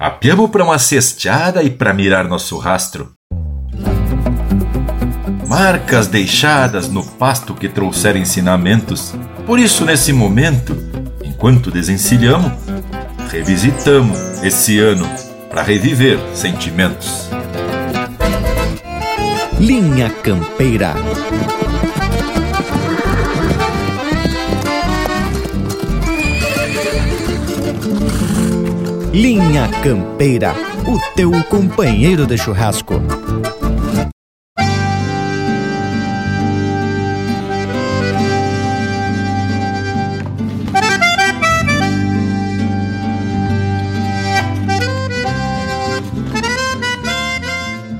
Apiamos para uma cesteada e para mirar nosso rastro. Marcas deixadas no pasto que trouxeram ensinamentos. Por isso, nesse momento, enquanto desencilhamos, revisitamos esse ano para reviver sentimentos. Linha Campeira. Linha Campeira, o teu companheiro de churrasco.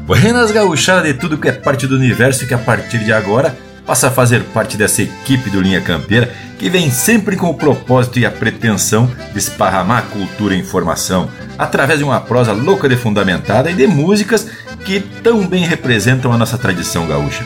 Buenas gauchadas de tudo que é parte do universo que a partir de agora passa a fazer parte dessa equipe do Linha Campeira que vem sempre com o propósito e a pretensão de esparramar cultura e informação através de uma prosa louca de fundamentada e de músicas que tão bem representam a nossa tradição gaúcha.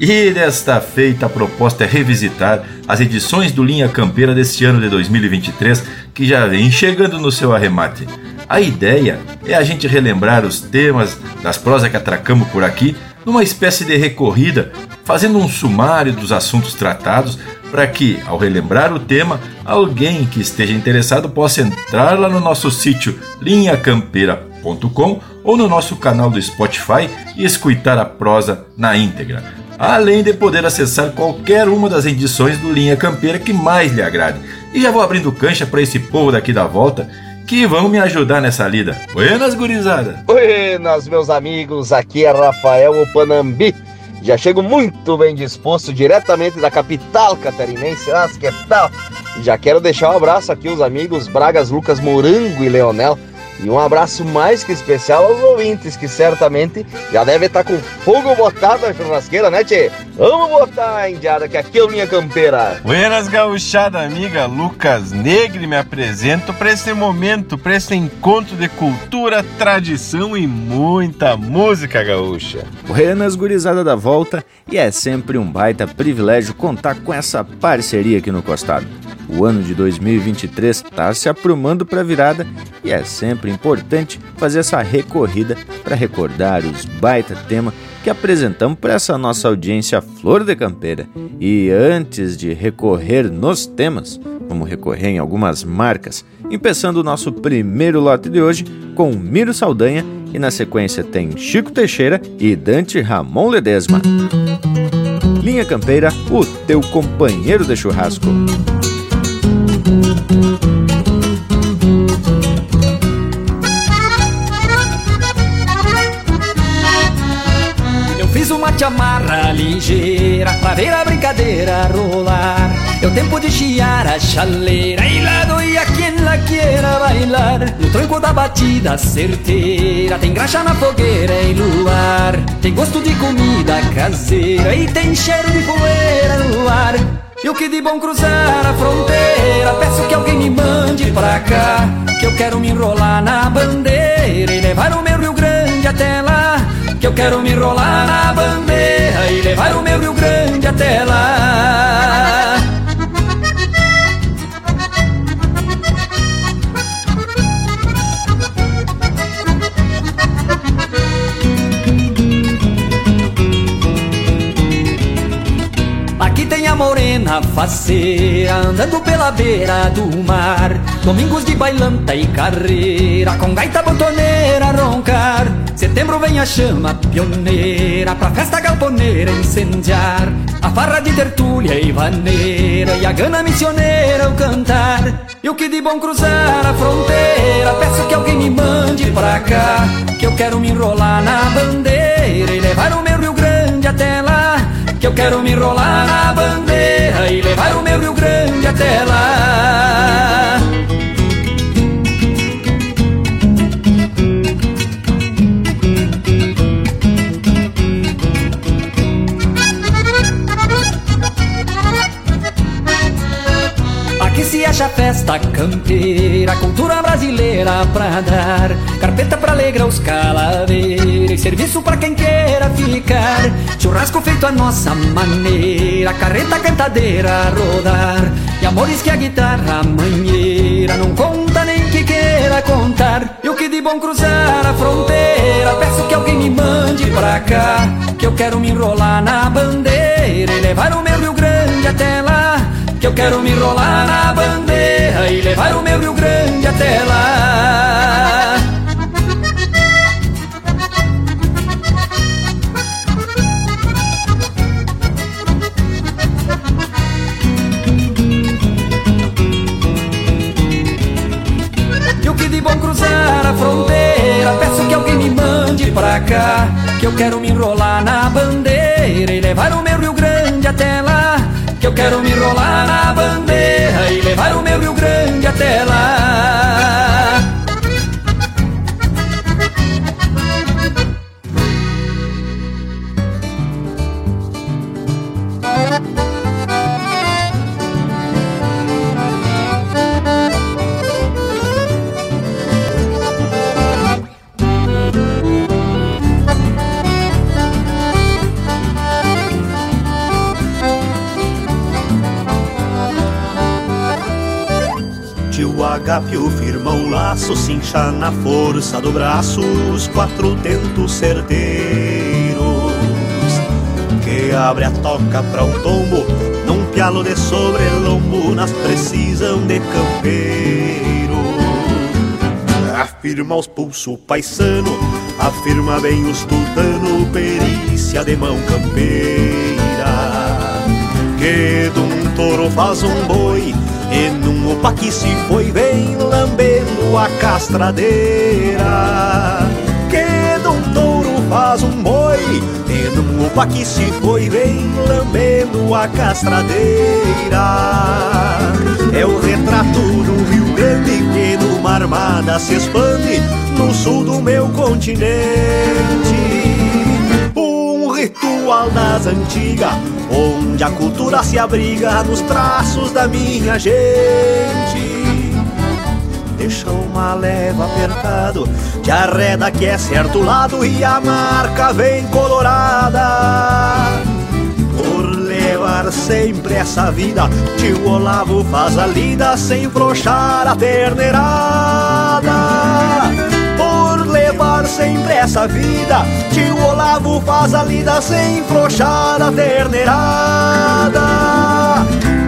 E desta feita a proposta é revisitar as edições do Linha Campeira deste ano de 2023 que já vem chegando no seu arremate. A ideia é a gente relembrar os temas das prosas que atracamos por aqui numa espécie de recorrida, fazendo um sumário dos assuntos tratados para que, ao relembrar o tema, alguém que esteja interessado possa entrar lá no nosso sítio linhacampeira.com ou no nosso canal do Spotify e escutar a prosa na íntegra. Além de poder acessar qualquer uma das edições do Linha Campeira que mais lhe agrade. E já vou abrindo cancha para esse povo daqui da volta que vão me ajudar nessa lida. Buenas, gurizada! Buenas, meus amigos, aqui é Rafael Opanambi já chego muito bem disposto, diretamente da capital catarinense. Ah, que tal? Já quero deixar um abraço aqui aos amigos Bragas, Lucas, Morango e Leonel e um abraço mais que especial aos ouvintes, que certamente já devem estar com fogo botado na churrasqueira, né, Tchê? Vamos botar a indiada, que aqui é o Linha Campeira. Buenas, gauchada amiga Lucas Negre, me apresento para esse momento, para esse encontro de cultura, tradição e muita música gaúcha. Buenas, gurizada da volta, e é sempre um baita privilégio contar com essa parceria aqui no Costado. O ano de 2023 está se aprumando para a virada e é sempre importante fazer essa recorrida para recordar os baita tema que apresentamos para essa nossa audiência Flor de Campeira. E antes de recorrer nos temas, vamos recorrer em algumas marcas, empeçando o nosso primeiro lote de hoje com Miro Saldanha e na sequência tem Chico Teixeira e Dante Ramon Ledesma. Linha Campeira, o teu companheiro de churrasco. Ligeira a brincadeira rolar. É o tempo de chiar a chaleira e lá doía quem lá queira bailar. No tranco da batida certeira tem graxa na fogueira e luar. Tem gosto de comida caseira e tem cheiro de poeira no ar. E o que de bom cruzar a fronteira Peço que alguém me mande pra cá Que eu quero me enrolar na bandeira E levar o meu Rio Grande até lá Que eu quero me enrolar na bandeira E levar o meu Rio Grande até lá. Tem a morena faceira Andando pela beira do mar. Domingos de bailanta e carreira Com gaita botoneira a roncar Setembro vem a chama pioneira Pra festa galponeira incendiar. A farra de tertúlia e vaneira E a gana missioneira ao cantar. E o que de bom cruzar a fronteira Peço que alguém me mande pra cá. Que eu quero me enrolar na bandeira E levar o meu Rio Grande até lá. Que eu quero me enrolar na bandeira e levar o meu Rio Grande até lá. Se acha festa campeira, cultura brasileira pra dar. Carpeta pra alegrar os calaveiros, serviço pra quem queira ficar. Churrasco feito a nossa maneira, carreta cantadeira a rodar. E amores que a guitarra manheira não conta nem que queira contar. E o que de bom cruzar a fronteira, peço que alguém me mande pra cá. Que eu quero me enrolar na bandeira e levar o meu Rio Grande até lá. Que eu quero me enrolar na bandeira e levar o meu Rio Grande até lá. bom cruzar a fronteira. Peço que alguém me mande pra cá. Que eu quero me enrolar na bandeira e levar o meu Rio Grande até lá. Que eu quero me enrolar na bandeira e levar o meu Rio Grande até lá. Agapio firma um laço, cincha na força do braço os quatro tentos certeiros que abre a toca pra um tombo num pialo de sobrelombo nas precisão de campeiro. Afirma os pulso paisano, afirma bem os tutano, perícia de mão campeira. Que de um touro faz um boi opa que se foi bem lambendo a castradeira. Que de um touro faz um boi. E num opa que se foi bem lambendo a castradeira. É o retrato do Rio Grande que numa armada se expande No sul do meu continente. Um ritual das antigas onde a cultura se abriga nos traços da minha gente. Deixa uma leva apertado, te arreda que é certo lado e a marca vem colorada. Por levar sempre essa vida, tio Olavo faz a lida sem frouxar a terneirada levar sempre essa vida. Tio Olavo faz a lida sem frouxar a terneirada.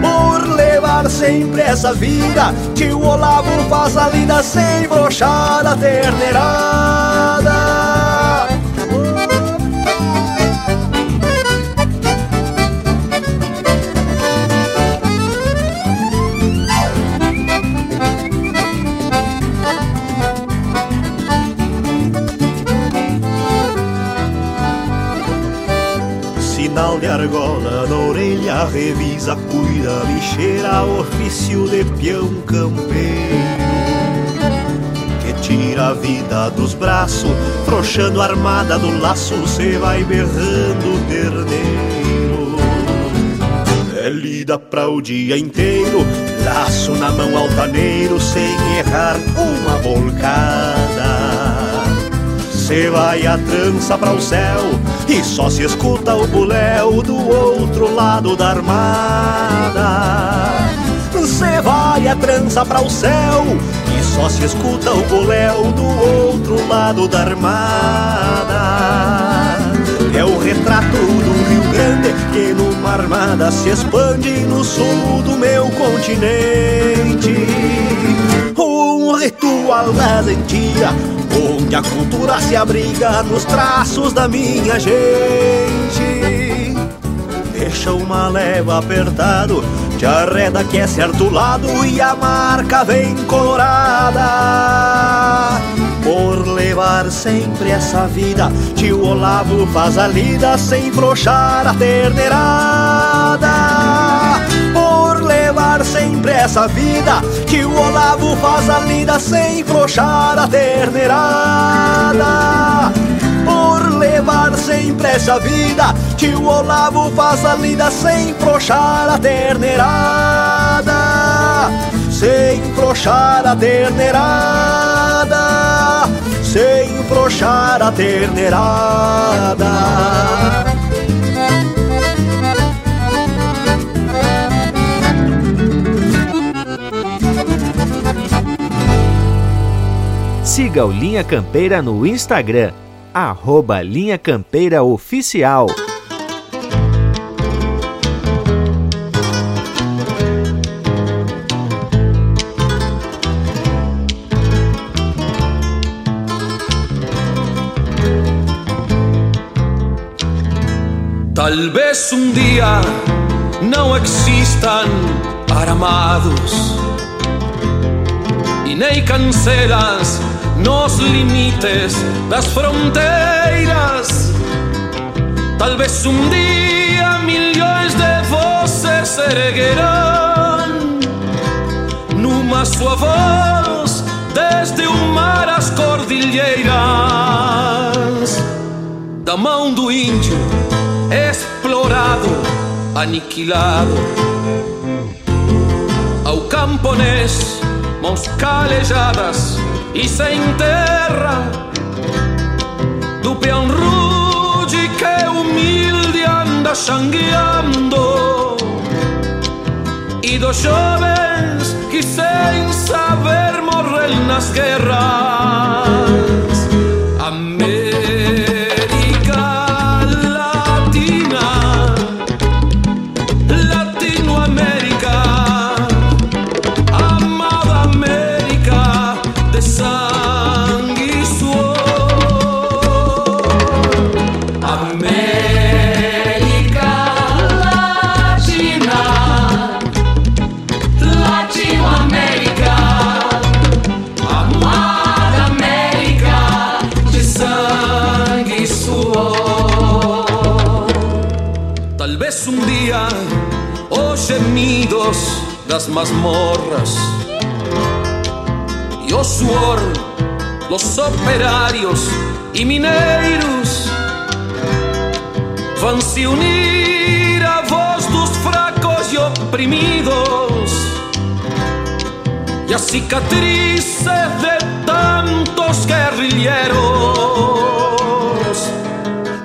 Por levar sempre essa vida, tio Olavo faz a lida sem frouxar a terneirada. Argola na orelha, revisa, cuida, bicheira, ofício de peão campeiro. Que tira a vida dos braços, frouxando a armada do laço, cê vai berrando terneiro. É lida pra o dia inteiro, laço na mão altaneiro, sem errar uma volcada. Cê vai a trança para o céu e só se escuta o buléu do outro lado da armada. Cê vai a trança para o céu e só se escuta o buléu do outro lado da armada. É o retrato do Rio Grande que numa armada se expande no sul do meu continente. Das antigas onde a cultura se abriga nos traços da minha gente. Deixa uma leva apertado, te arreda que é certo lado e a marca vem colorada. Por levar sempre essa vida, tio Olavo faz a lida sem frouxar a terneirada levar sempre essa vida Que o Olavo faz a lida sem frouxar a terneirada Por levar sempre essa vida Que o Olavo faz a lida sem frouxar a terneirada Sem frouxar a terneirada Sem frouxar a terneirada siga o Linha Campeira no Instagram, arroba Linha Campeira Oficial. Tal vez un día não existan aramados e nem cancelas nos limites das fronteiras. Tal vez um dia milhões de vozes se erguerão numa sua voz desde o mar às cordilheiras da mão do índio explorado, aniquilado. Ao camponês, mãos calejadas e sem terra, do peão rude que humilde anda sangueando, e dos jovens que sem saber morrem nas guerras. Das mazmorras. E o suor los operários e mineiros vão se unir à voz dos fracos e oprimidos. E a cicatrices de tantos guerrilheiros.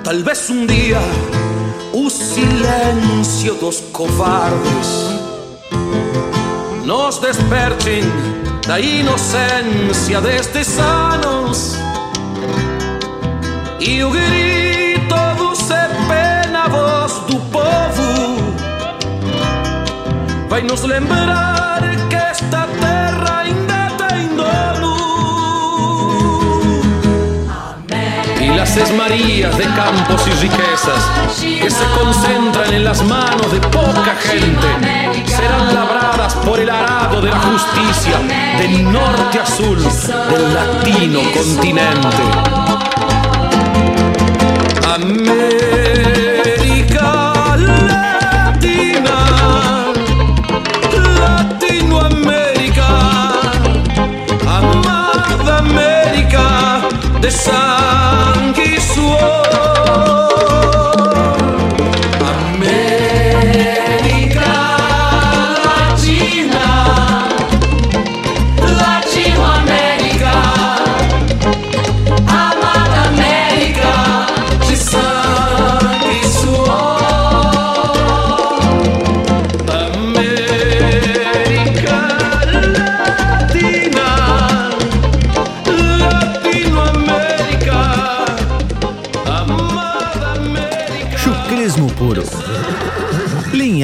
Talvez um dia o silêncio dos covardes nos desperten da inocência destes anos e o grito do pena voz do povo vai nos lembrar que esta terra las esmarías de campos y riquezas que se concentran en las manos de poca gente serán labradas por el arado de la justicia del norte a sur del latino continente. América Latina, Latinoamérica, amada América de sangre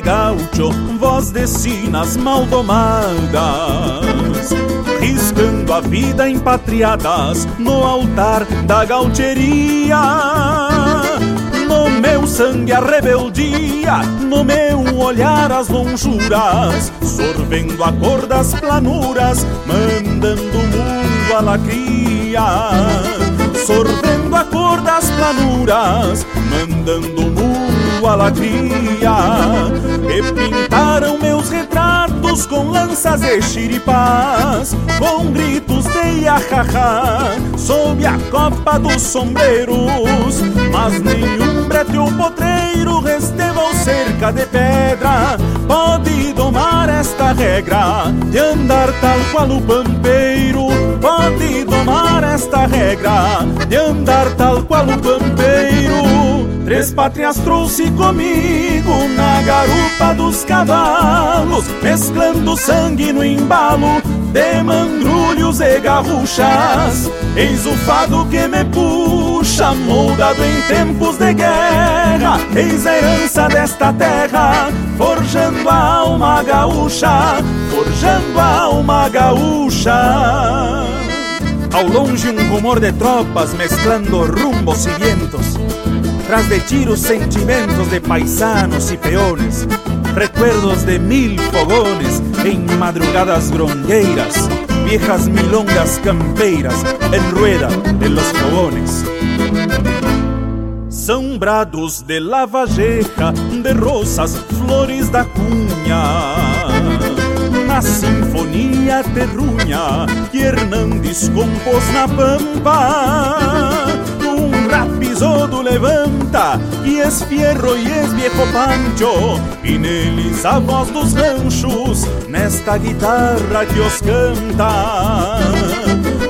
Gaucho, voz de sinas mal domadas, riscando a vida em patriadas no altar da gaucheria. No meu sangue a rebeldia, no meu olhar as lonjuras, sorvendo a cor das planuras, mandando o mundo a lacria sorvendo a cor das planuras, mandando mu a lacria, e pintaram meus retratos com lanças e xiripás, com gritos de iahahá, sob a copa dos sombreiros, mas nenhum brete ou potreiro resteva ou cerca de pedra, pode domar esta regra de andar tal qual o pampeiro, pode domar esta regra de andar tal qual o pampeiro. Três pátrias trouxe comigo na garupa dos cavalos, mesclando sangue no embalo de mandrulhos e garruchas. Eis o fado que me puxa, moldado em tempos de guerra. Eis a herança desta terra, forjando a alma gaúcha, forjando a alma gaúcha. Ao longe um rumor de tropas mesclando rumbos e vientos Tras de tiros sentimentos de paisanos y peones Recuerdos de mil fogones en madrugadas grongueiras Viejas milongas campeiras en rueda en los fogones Sombrados de lavageja, de rosas, flores da cunha na sinfonia terruña que Hernandes compôs na pampa. Rapisodo levanta e es fierro e es viejo pancho e neles a voz dos ranchos nesta guitarra que os canta.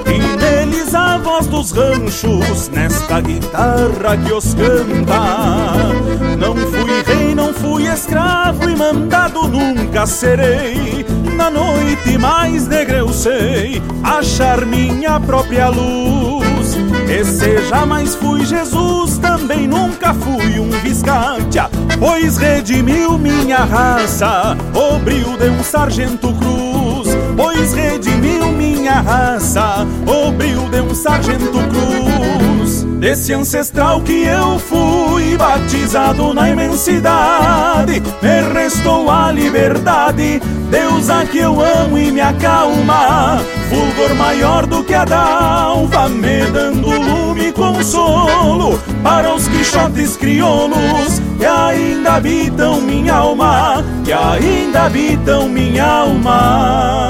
E neles a voz dos ranchos nesta guitarra que os canta. Não fui rei, não fui escravo e mandado nunca serei na noite mais negra eu sei achar minha própria luz. E se jamais fui Jesus, também nunca fui um viscatia, pois redimiu minha raça, o brilho de um sargento cruz. Pois redimiu minha raça, o brilho de um sargento cruz. Desse ancestral que eu fui, batizado na imensidade, me restou a liberdade Deus a que eu amo e me acalma, fulgor maior do que a dalva, me dando lume e consolo para os quixotes crioulos que ainda habitam minha alma, que ainda habitam minha alma.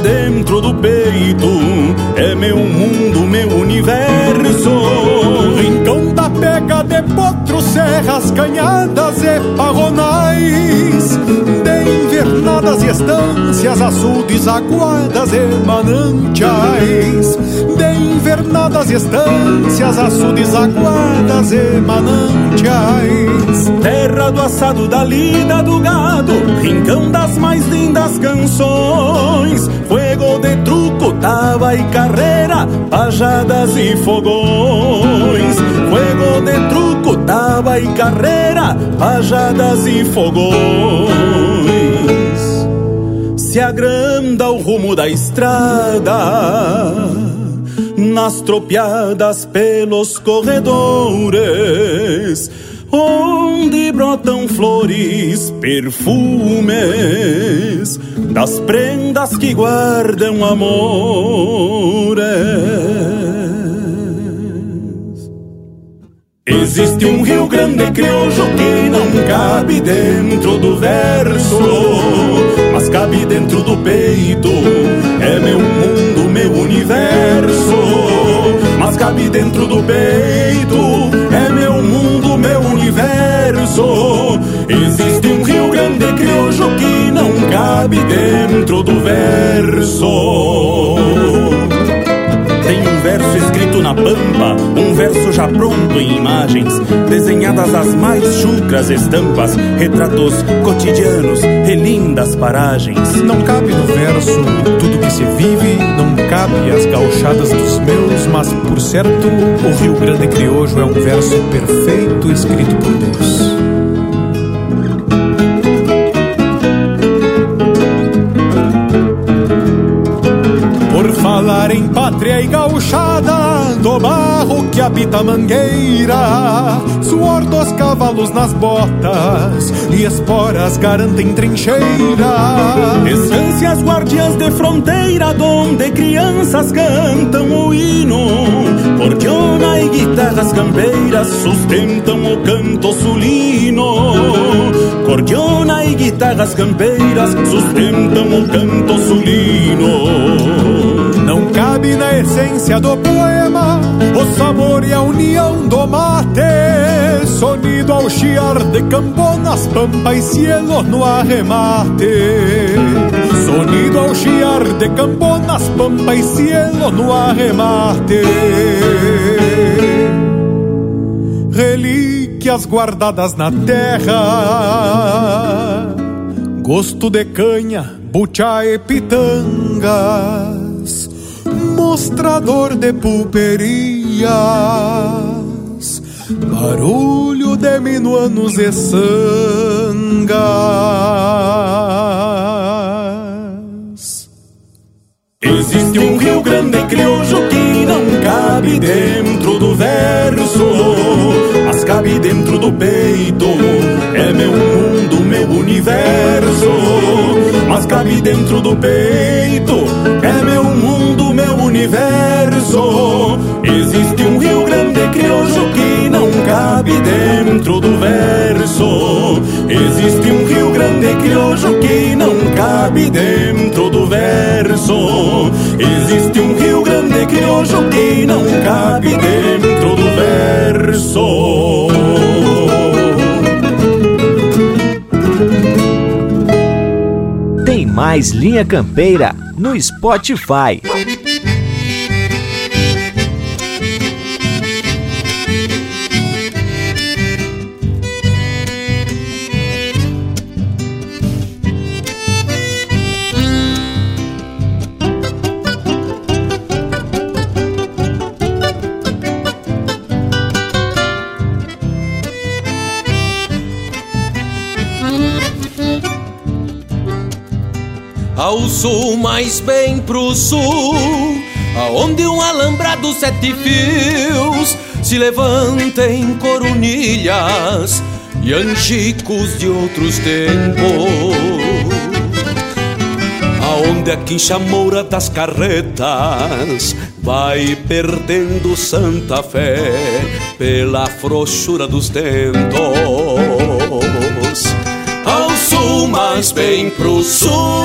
Dentro do peito. É meu mundo, meu universo. Rincão da pega de potros, serras, canhadas estâncias, açudes, aguadas e manantiais. De invernadas estâncias, açudes, aguadas e manantiais. Terra do assado, da lida, do gado, rincão das mais lindas canções. Fuego de truco, tava e carreira, pajadas e fogões. Fuego de truco, tava e carreira, pajadas e fogões. Se agranda o rumo da estrada, nas tropiadas pelos corredores onde brotam flores, perfumes das prendas que guardam amores. Existe um Rio Grande crioulo que não cabe dentro do verso, cabe dentro do peito. É meu mundo, meu universo, mas cabe dentro do peito. É meu mundo, meu universo. Existe um Rio Grande crioulo que não cabe dentro do verso. Verso escrito na pampa, um verso já pronto em imagens, desenhadas as mais chucras estampas, retratos cotidianos, relindas paragens. Não cabe no verso tudo que se vive, não cabe as gauchadas dos meus, mas por certo, o Rio Grande Criojo é um verso perfeito escrito por Deus. Habita a mangueira Suor dos cavalos nas botas E esporas garantem trincheira. Estâncias guardiãs de fronteira Donde crianças cantam o hino. Cordiona e guitarras campeiras Sustentam o canto sulino. Cordiona e guitarras campeiras Sustentam o canto sulino cabe na essência do poema o sabor e a união do mate. Sonido ao chiar de camponas, pampa e cielo no arremate. Sonido ao chiar de camponas, pampa e cielo no arremate. Relíquias guardadas na terra, gosto de canha, bucha e pitanga mostrador de pulperias, barulho de minuanos e sangas. Existe um Rio Grande criojo que não cabe dentro do verso, mas cabe dentro do peito. É meu mundo, meu universo, mas cabe dentro do peito. É universo. Existe um Rio Grande criojo que não cabe dentro do verso. Existe um Rio Grande criojo que não cabe dentro do verso. Existe um Rio Grande criojo que não cabe dentro do verso. Tem mais linha campeira no Spotify. Ao sul, mais bem pro sul, aonde um alambrado sete fios se levanta em coronilhas e anjicos de outros tempos. Aonde a quincha moura das carretas vai perdendo santa fé pela frouxura dos tentos ao sul, mais bem pro sul,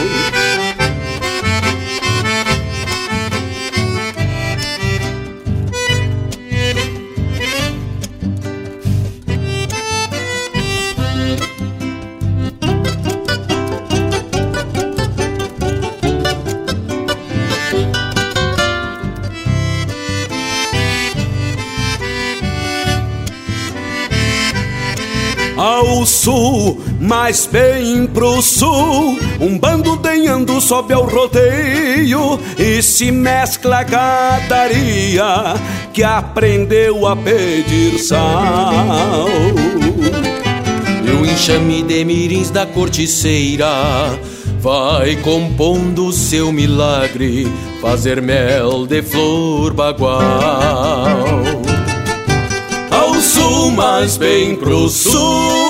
Sul, mais bem pro sul. Um bando denhando sobe ao rodeio e se mescla a gadaria que aprendeu a pedir sal. E o enxame de mirins da corticeira vai compondo seu milagre, fazer mel de flor bagual sul, mas bem pro sul.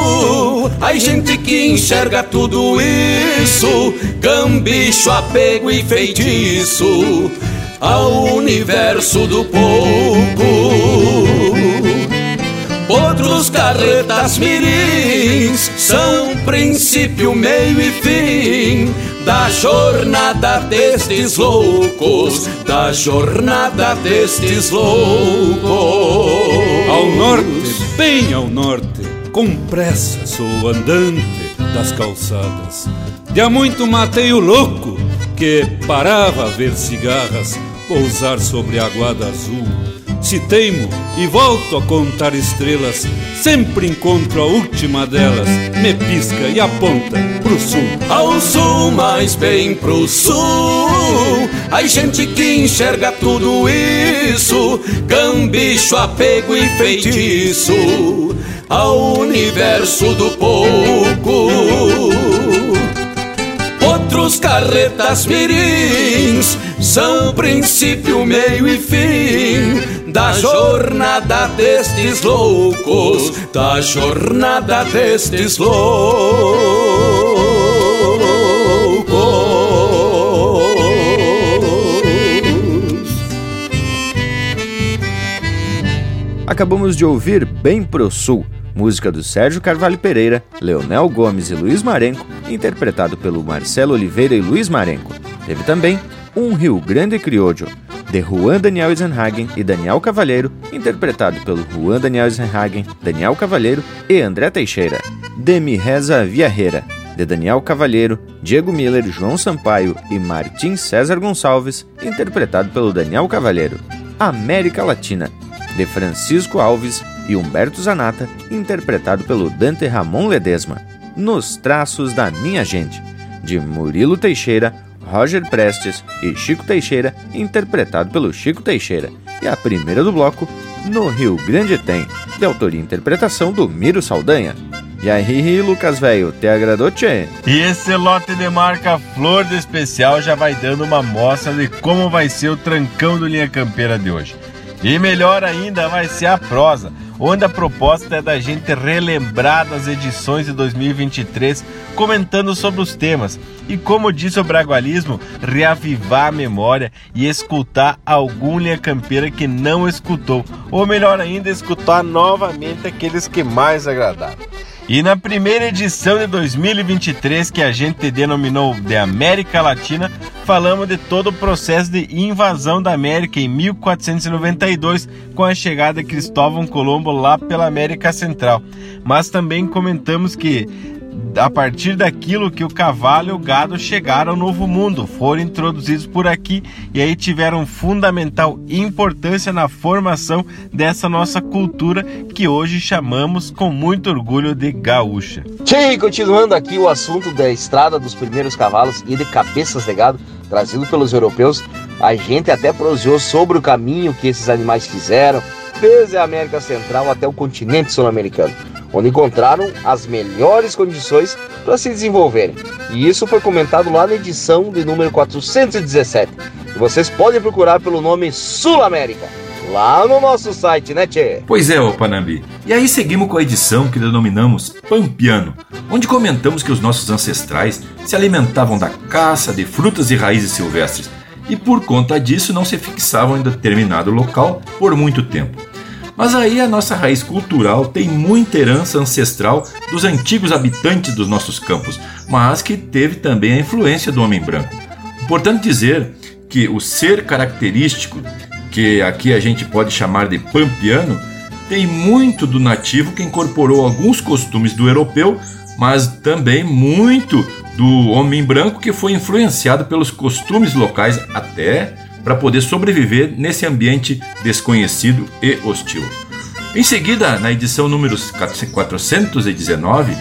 Ai, gente que enxerga tudo isso, gambicho, apego e feitiço ao universo do pouco. Outros carretas mirins são princípio, meio e fim da jornada destes loucos, da jornada destes loucos. Ao norte, bem ao norte, com pressa sou andante das calçadas. De há muito matei o louco que parava a ver cigarras pousar sobre a aguada azul. Se teimo e volto a contar estrelas, sempre encontro a última delas, me pisca e aponta pro sul. Ao sul, mais bem pro sul, a gente que enxerga tudo isso, cambicho, apego e feitiço, ao universo do pouco outros carretas mirins são princípio, meio e fim da jornada destes loucos, da jornada destes loucos. Acabamos de ouvir Bem Pro Sul, música do Sérgio Carvalho Pereira, Leonel Gomes e Luiz Marenco, interpretado pelo Marcelo Oliveira e Luiz Marenco. Teve também Um Rio Grande Criollo, de Juan Daniel Eisenhagen e Daniel Cavalheiro, interpretado pelo Juan Daniel Eisenhagen, Daniel Cavalheiro e André Teixeira. De Mi Reza Viarreira, de Daniel Cavalheiro, Diego Miller, João Sampaio e Martim César Gonçalves, interpretado pelo Daniel Cavalheiro. América Latina, de Francisco Alves e Humberto Zanata, interpretado pelo Dante Ramon Ledesma. Nos Traços da Minha Gente, de Murilo Teixeira, Roger Prestes e Chico Teixeira, interpretado pelo Chico Teixeira. E a primeira do bloco, No Rio Grande Tem, de autoria e interpretação do Miro Saldanha. E aí, Lucas Velho, te agradou, tchê? E esse lote de marca Flor de Especial já vai dando uma amostra de como vai ser o trancão do Linha Campeira de hoje. E melhor ainda vai ser a prosa, onde a proposta é da gente relembrar das edições de 2023, comentando sobre os temas e, como disse o Bragualismo, reavivar a memória e escutar algum linha campeira que não escutou, ou melhor ainda, escutar novamente aqueles que mais agradaram. E na primeira edição de 2023, que a gente denominou de América Latina, falamos de todo o processo de invasão da América em 1492, com a chegada de Cristóvão Colombo lá pela América Central. Mas também comentamos que a partir daquilo que o cavalo e o gado chegaram ao Novo Mundo, foram introduzidos por aqui e aí tiveram fundamental importância na formação dessa nossa cultura que hoje chamamos com muito orgulho de gaúcha. Sim, continuando aqui o assunto da estrada dos primeiros cavalos e de cabeças de gado trazido pelos europeus, a gente até proseou sobre o caminho que esses animais fizeram desde a América Central até o continente sul-americano onde encontraram as melhores condições para se desenvolverem. E isso foi comentado lá na edição de número 417. E vocês podem procurar pelo nome Sul América, lá no nosso site, né, Tchê? Pois é, ô Panambi. E aí seguimos com a edição que denominamos Pampiano, onde comentamos que os nossos ancestrais se alimentavam da caça de frutas e raízes silvestres e por conta disso não se fixavam em determinado local por muito tempo. Mas aí a nossa raiz cultural tem muita herança ancestral dos antigos habitantes dos nossos campos, mas que teve também a influência do homem branco. Importante dizer que o ser característico, que aqui a gente pode chamar de pampiano, tem muito do nativo que incorporou alguns costumes do europeu, mas também muito do homem branco que foi influenciado pelos costumes locais até para poder sobreviver nesse ambiente desconhecido e hostil. Em seguida, na edição número 419,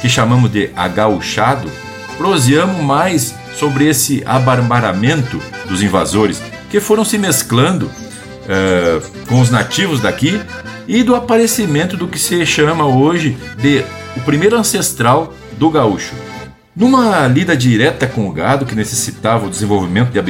que chamamos de Agauchado, proseamos mais sobre esse abarbaramento dos invasores que foram se mesclando uh, com os nativos daqui e do aparecimento do que se chama hoje de o primeiro ancestral do gaúcho, numa lida direta com o gado que necessitava o desenvolvimento de,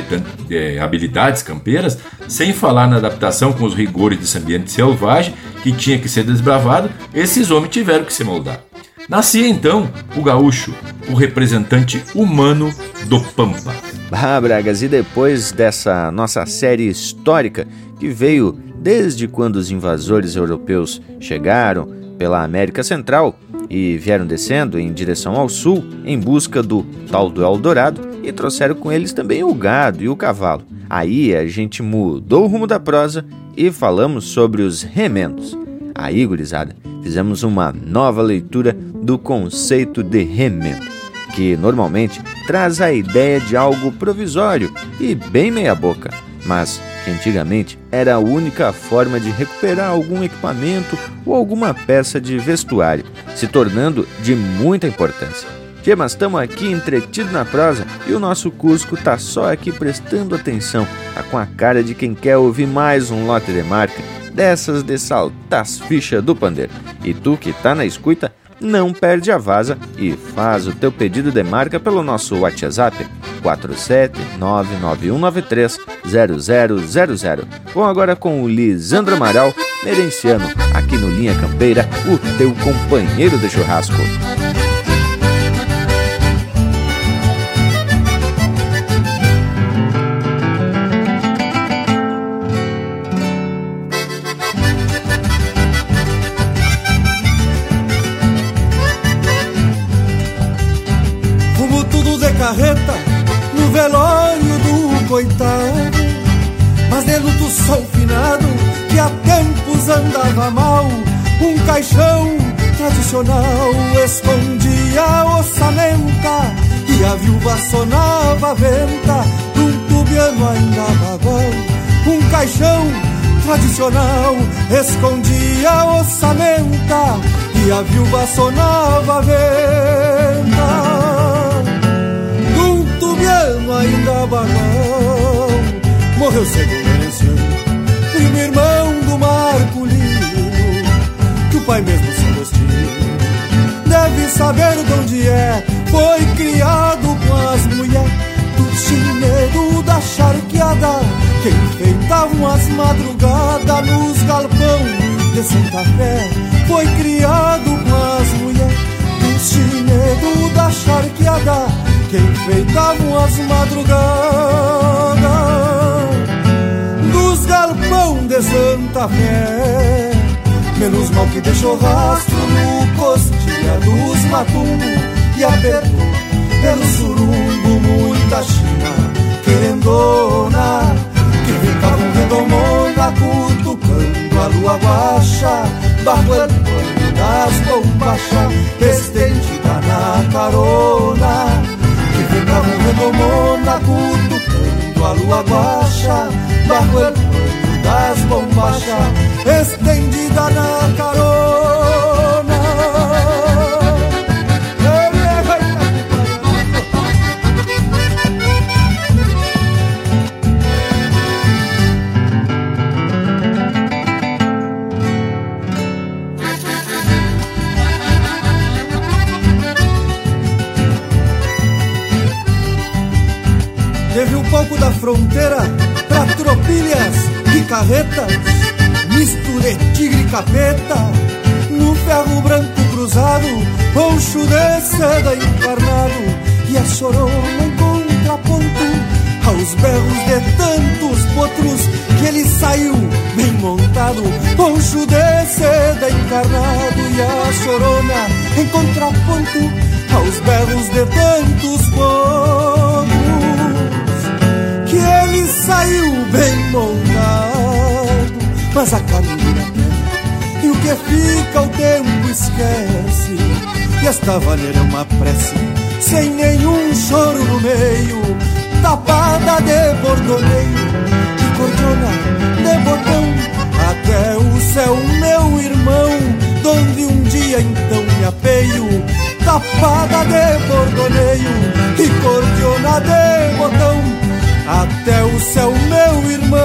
de habilidades campeiras, sem falar na adaptação com os rigores desse ambiente selvagem que tinha que ser desbravado, esses homens tiveram que se moldar. Nascia então o gaúcho, o representante humano do Pampa. Ah, Bragas, e depois dessa nossa série histórica que veio desde quando os invasores europeus chegaram, pela América Central e vieram descendo em direção ao sul em busca do tal do Eldorado e trouxeram com eles também o gado e o cavalo. Aí a gente mudou o rumo da prosa e falamos sobre os remendos. Aí, gurizada, fizemos uma nova leitura do conceito de remendo, que normalmente traz a ideia de algo provisório e bem meia-boca, mas que antigamente era a única forma de recuperar algum equipamento ou alguma peça de vestuário, se tornando de muita importância. Tchê, mas estamos aqui entretidos na prosa e o nosso Cusco tá só aqui prestando atenção, tá com a cara de quem quer ouvir mais um lote de marca, dessas de saltar as fichas do pandeiro. E tu que tá na escuta, não perde a vaza e faz o teu pedido de marca pelo nosso WhatsApp 47991930000. Vamos agora com o Lisandro Amaral, merenciano, aqui no Linha Campeira, o teu companheiro de churrasco. De luto sou finado, que há tempos andava mal. Um caixão tradicional escondia a ossamenta e a viúva sonava a venta um tubiano ainda bagual. Um caixão tradicional escondia a ossamenta e a viúva sonava a venta tubiano ainda bagão Morreu cedo o pai mesmo se Agostinho Deve saber de onde é. Foi criado com as mulheres Do chinedo da charqueada Que enfeitavam as madrugadas Nos galpão de Santa Fé. Foi criado com as mulheres Do chinedo da charqueada que enfeitavam as madrugadas dos galpão de Santa Fé. Menos mal que deixou rastro no costilha dos matumbos e apertou pelo surumbo muita china querendona que ficavam redomona cutucando a lua baixa bajo el pano das bombachas estendida na carona ficavam redomona cutucando a lua baixa Bajo bombachas Estendida na carona. Pouco da fronteira carretas, misto de tigre e capeta, no ferro branco cruzado, poncho de seda encarnado, e a chorona em contraponto aos berros de tantos potros que ele saiu bem montado, poncho de seda encarnado e a chorona em contraponto aos berros de tantos potros que ele saiu bem montado, mas a caminho da terra, e o que fica o tempo esquece. E esta vaneira é uma prece, sem nenhum choro no meio, tapada de bordoneio, de cordona, de botão, até o céu, meu irmão, donde um dia então me apeio, tapada de bordoneio e cordiona de botão até o céu, meu irmão,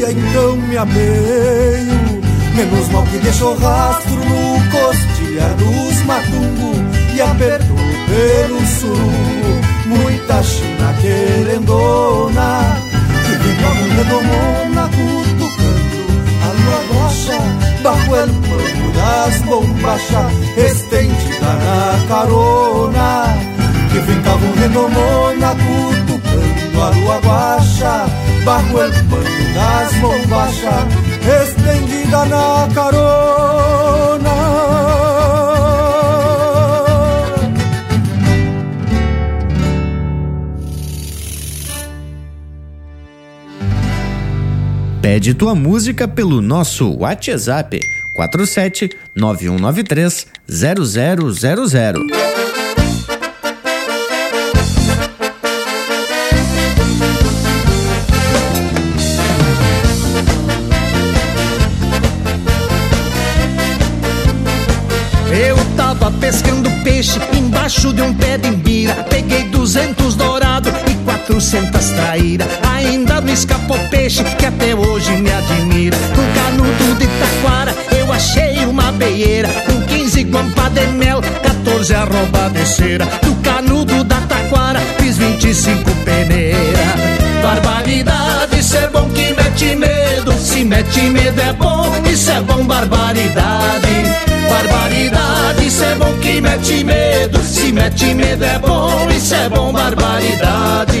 dia então me ameio, menos mal que deixou rastro no costilhar dos matungo e apertou pelo surungo, muita china querendona, que vem com redomona cutucando a lua rocha, bajo el das bombachas, estendida na carona que ficavam redomona cutucando a lua baixa, bajo el pano das bombachas, estendida na carona. Pede tua música pelo nosso WhatsApp 47 9193 0000. Ainda não escapou peixe que até hoje me admira. No canudo de taquara eu achei uma beieira. Com quinze guampa de mel, 14 arroba de cera. Do canudo da taquara fiz vinte e cinco peneira. Barbaridade, ser bom que mete medo. Se mete medo é bom, isso é bom, barbaridade. Barbaridade, isso é bom que mete medo. Se mete medo é bom, isso é bom, barbaridade.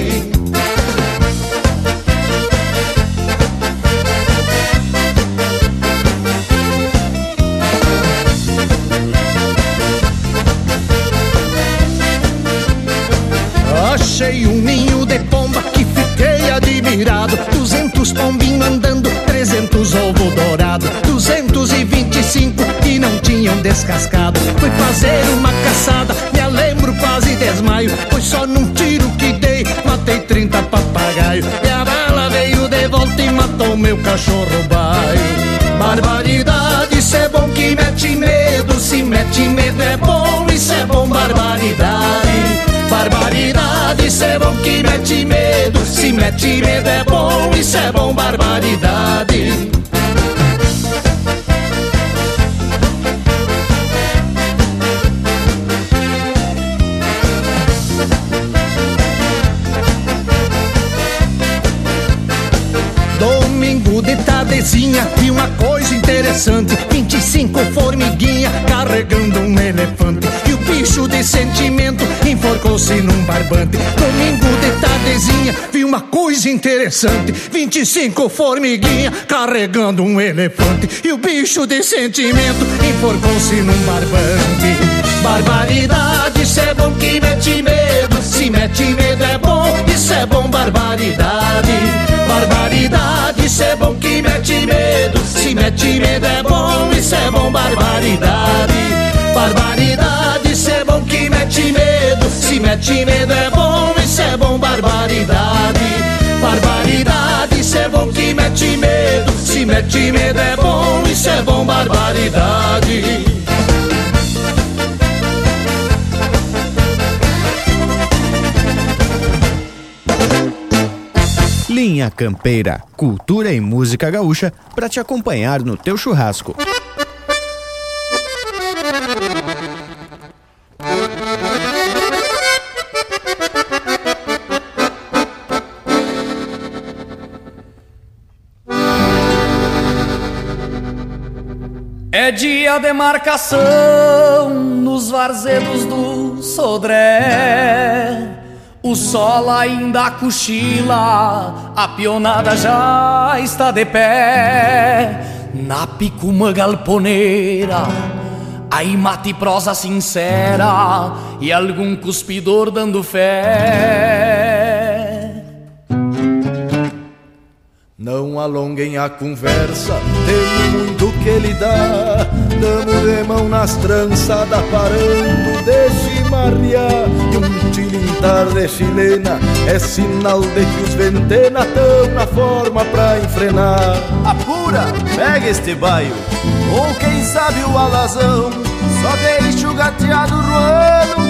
Tinham descascado. Fui fazer uma caçada, me lembro quase desmaio. Foi só num tiro que dei, matei 30 papagaio. E a bala veio de volta e matou meu cachorro baio. Barbaridade, isso é bom que mete medo. Se mete medo é bom, isso é bom, barbaridade. Barbaridade, isso é bom que mete medo. Se mete medo é bom, isso é bom, barbaridade. Tardezinha e uma coisa interessante. 25 formiguinha carregando um elefante. E o bicho de sentimento enforcou-se num barbante. Domingo de tardezinha vi uma coisa interessante. 25 formiguinha carregando um elefante. E o bicho de sentimento enforcou-se num barbante. Barbaridade, isso é bom que mete medo. Se mete medo é bom, isso é bom, barbaridade Barbaridade, isso é bom que mete medo. Se mete medo é bom, isso é bom, barbaridade. Barbaridade, isso é bom que mete medo. Se mete medo é bom, isso é bom, barbaridade. Barbaridade, isso é bom que mete medo. Se mete medo é bom, isso é bom, barbaridade Linha Campeira, cultura e música gaúcha para te acompanhar no teu churrasco. É dia de marcação nos varzedos do Sodré. O sol ainda cochila, a pionada já está de pé. Na picuma galponeira, aí mate prosa sincera e algum cuspidor dando fé. Não alonguem a conversa, tem muito que lhe dá. Damos de mão nas tranças, parando de chimarrear. E um tilintar de chilena é sinal de que os ventena tão na forma pra enfrenar. Apura, pega este baio, ou quem sabe o alazão. Só deixa o gateado roando, que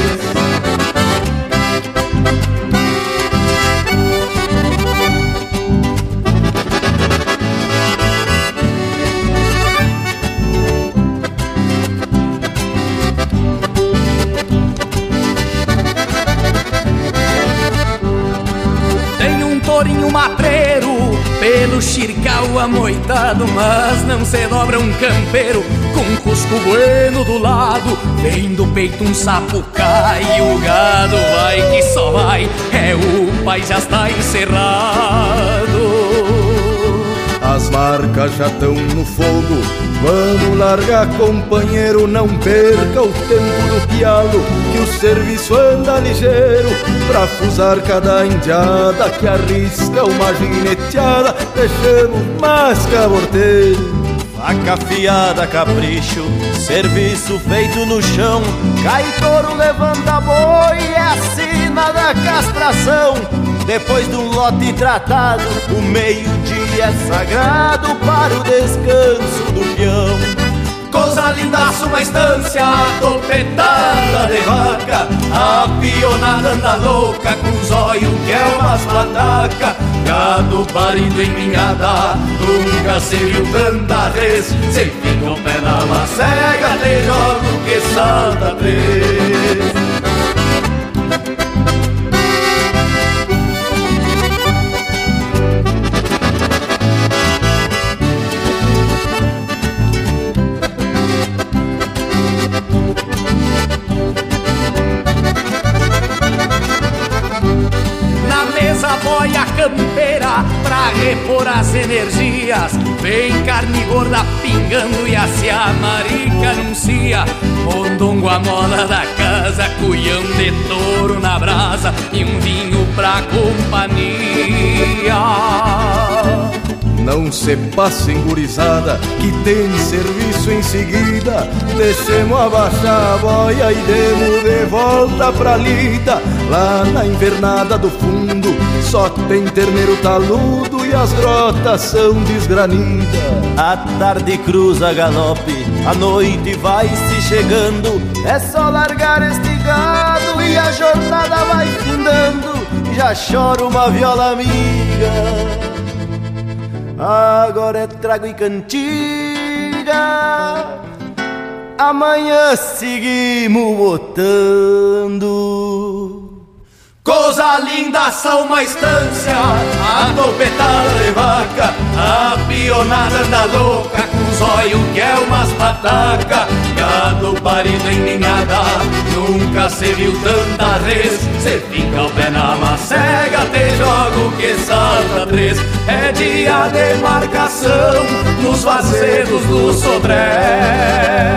Thank you. No xircal amoitado, mas não se dobra um campeiro com cusco bueno do lado. Vem do peito um sapo cai, o gado vai que só vai, é o pai já está encerrado. As marcas já estão no fogo. Vamos largar, companheiro, não perca o tempo do pialo, que o serviço anda ligeiro pra fusar cada indiada que arrisca uma gineteada. Deixamos mais caborteiro. Faca afiada, capricho, serviço feito no chão. Cai touro, levanta boi, é a da castração. Depois de um lote tratado, o meio-dia é sagrado para o descanso do peão. Coisa lindaça, uma estância topetada de vaca. A pionada anda louca com zóio que é umas pataca Gado parido em minhada, nunca se viu tanta vez. Se fica o pé na macega, te jogo que salta três pingando e a a marica anuncia. Mondongo a moda da casa, cuião de touro na brasa e um vinho pra companhia. Não se passem gurizada, que tem serviço em seguida. Deixemos abaixar a boia e demos de volta pra lida. Lá na invernada do fundo, só tem terneiro taludo e as grotas são desgranidas. A tarde cruza galope, a noite vai se chegando. É só largar este gado e a jornada vai findando. Já chora uma viola amiga. Agora é trago e cantiga. Amanhã seguimos botando. Coisa linda, são uma estância, a topetada de vaca, a pionada anda louca, com zóio que é umas pataca, gado parido em ninhada, nunca se viu tanta res, cê fica o pé na macega, te jogo que salta três, é dia de marcação, nos vazedos do Sodré.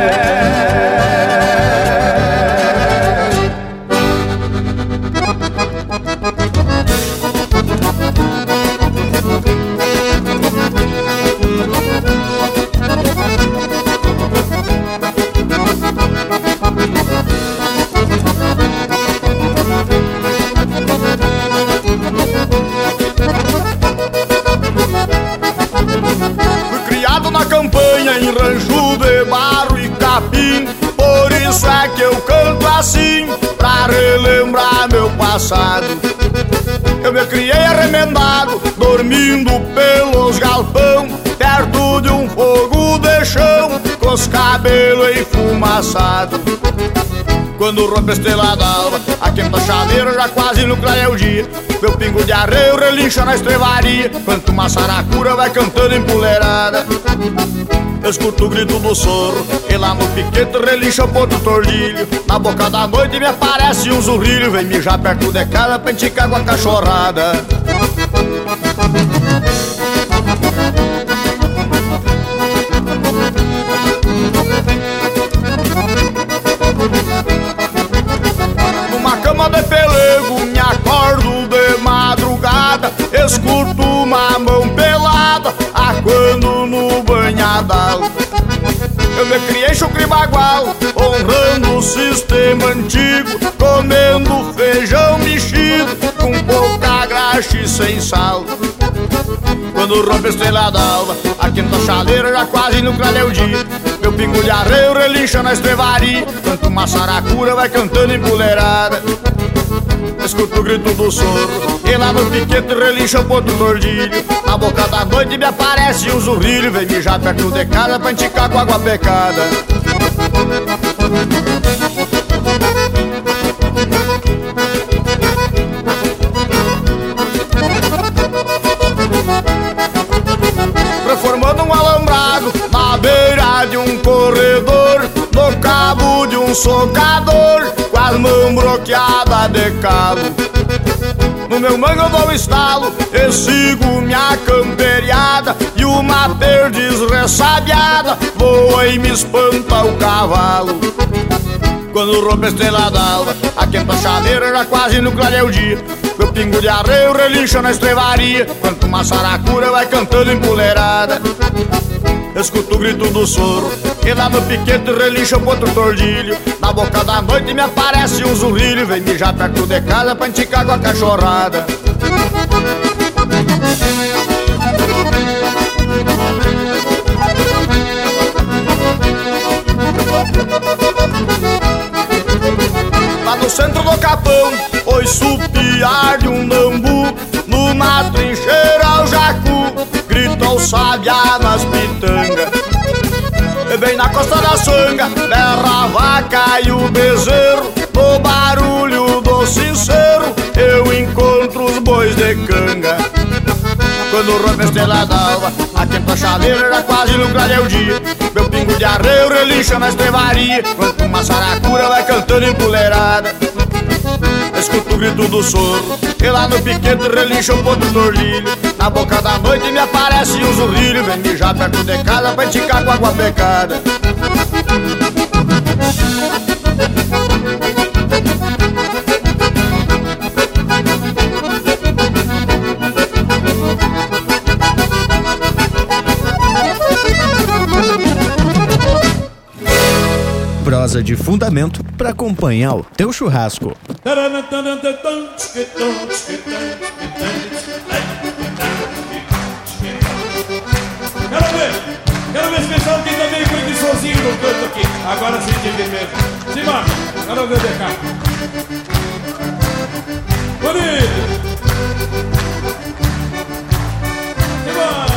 Em rancho de barro e capim. Por isso é que eu canto assim, pra relembrar meu passado. Eu me criei arremendado, dormindo pelos galpão Perto de um fogo de chão, com os cabelos enfumaçados. Quando rompe a estrela d'alva A quinta chaveira já quase no clareia o dia. Meu pingo de arreio relincha na estrevaria Quanto uma saracura vai cantando empoleirada Eu escuto o grito do sorro E lá no piquete relincha o ponto tordilho. Na boca da noite me aparece um zurrilho Vem mijar perto de casa pra enticar com a cachorrada Eu me criei chucre bagual Honrando o sistema antigo Comendo feijão mexido Com pouca graxa e sem sal. Quando rompe a estrela d'alva A quinta chaleira já quase no clareia o dia. Meu pingo de arreio relincha na estrevaria Canto uma saracura vai cantando empoleirada Escuto o grito do sorro E lá no piquete relincha o ponto tordilho Na boca da noite me aparece um zurrilho Vem mijar perto de casa pra enticar com água pecada. Alambrado Na beira de um corredor No cabo de um socador Com as mãos bloqueadas de calo no meu mango eu dou estalo e sigo minha camperiada E uma perdiz ressabiada voa e me espanta o cavalo. Quando rompe a estrela d'alva, a quenta chaleira já quase no clareio dia. Meu pingo de arreio relincha na estrevaria Quanto uma saracura vai cantando empoleirada Escuto o grito do soro E lá no piquete relincha outro tordilho. Na boca da noite me aparece um zurrilho Vem mijar perto de casa pra enticar com a cachorrada. Lá no centro do capão Oi piar de um bambu Numa trincheira Grita o sabiá nas pitangas. Bem na costa da sanga Berra a vaca e o bezerro. No barulho do sincero Eu encontro os bois de canga. Quando rompe a estrela d'alva A quenta chaleira quase no clareio dia. Meu pingo de arreio relincha na estrevaria. Quanto uma saracura vai cantando empoleirada Escuto o grito do soro. E lá no piquete relincha o ponto do orlilho. Na boca da noite me aparece um zurrilho. Vem mijar perto de casa pra enticar com água pecada Prosa de fundamento para acompanhar o teu churrasco. Quero ver, quero ver esse pessoal que ainda meio preguiçosinho no canto aqui. Agora sim tive mesmo. Simão, quero ver de cá. Bonito. Varia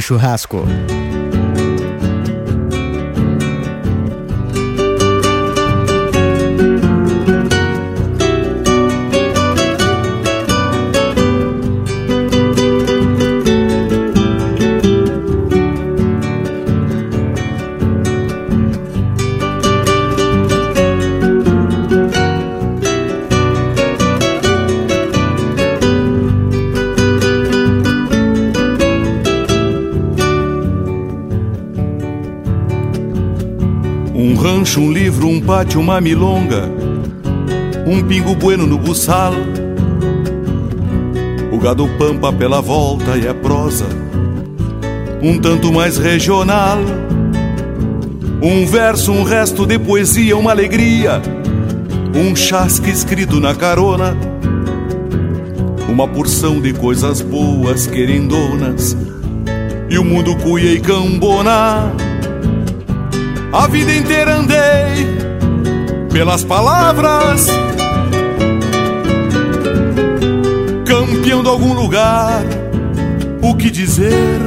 churrasco. Pátio, uma milonga, um pingo bueno no buçal. O gado pampa pela volta e a prosa, um tanto mais regional. Um verso, um resto de poesia, uma alegria, um chasque escrito na carona, uma porção de coisas boas querendonas, e o mundo cuia e cambona. A vida inteira andei pelas palavras, campeão de algum lugar, o que dizer?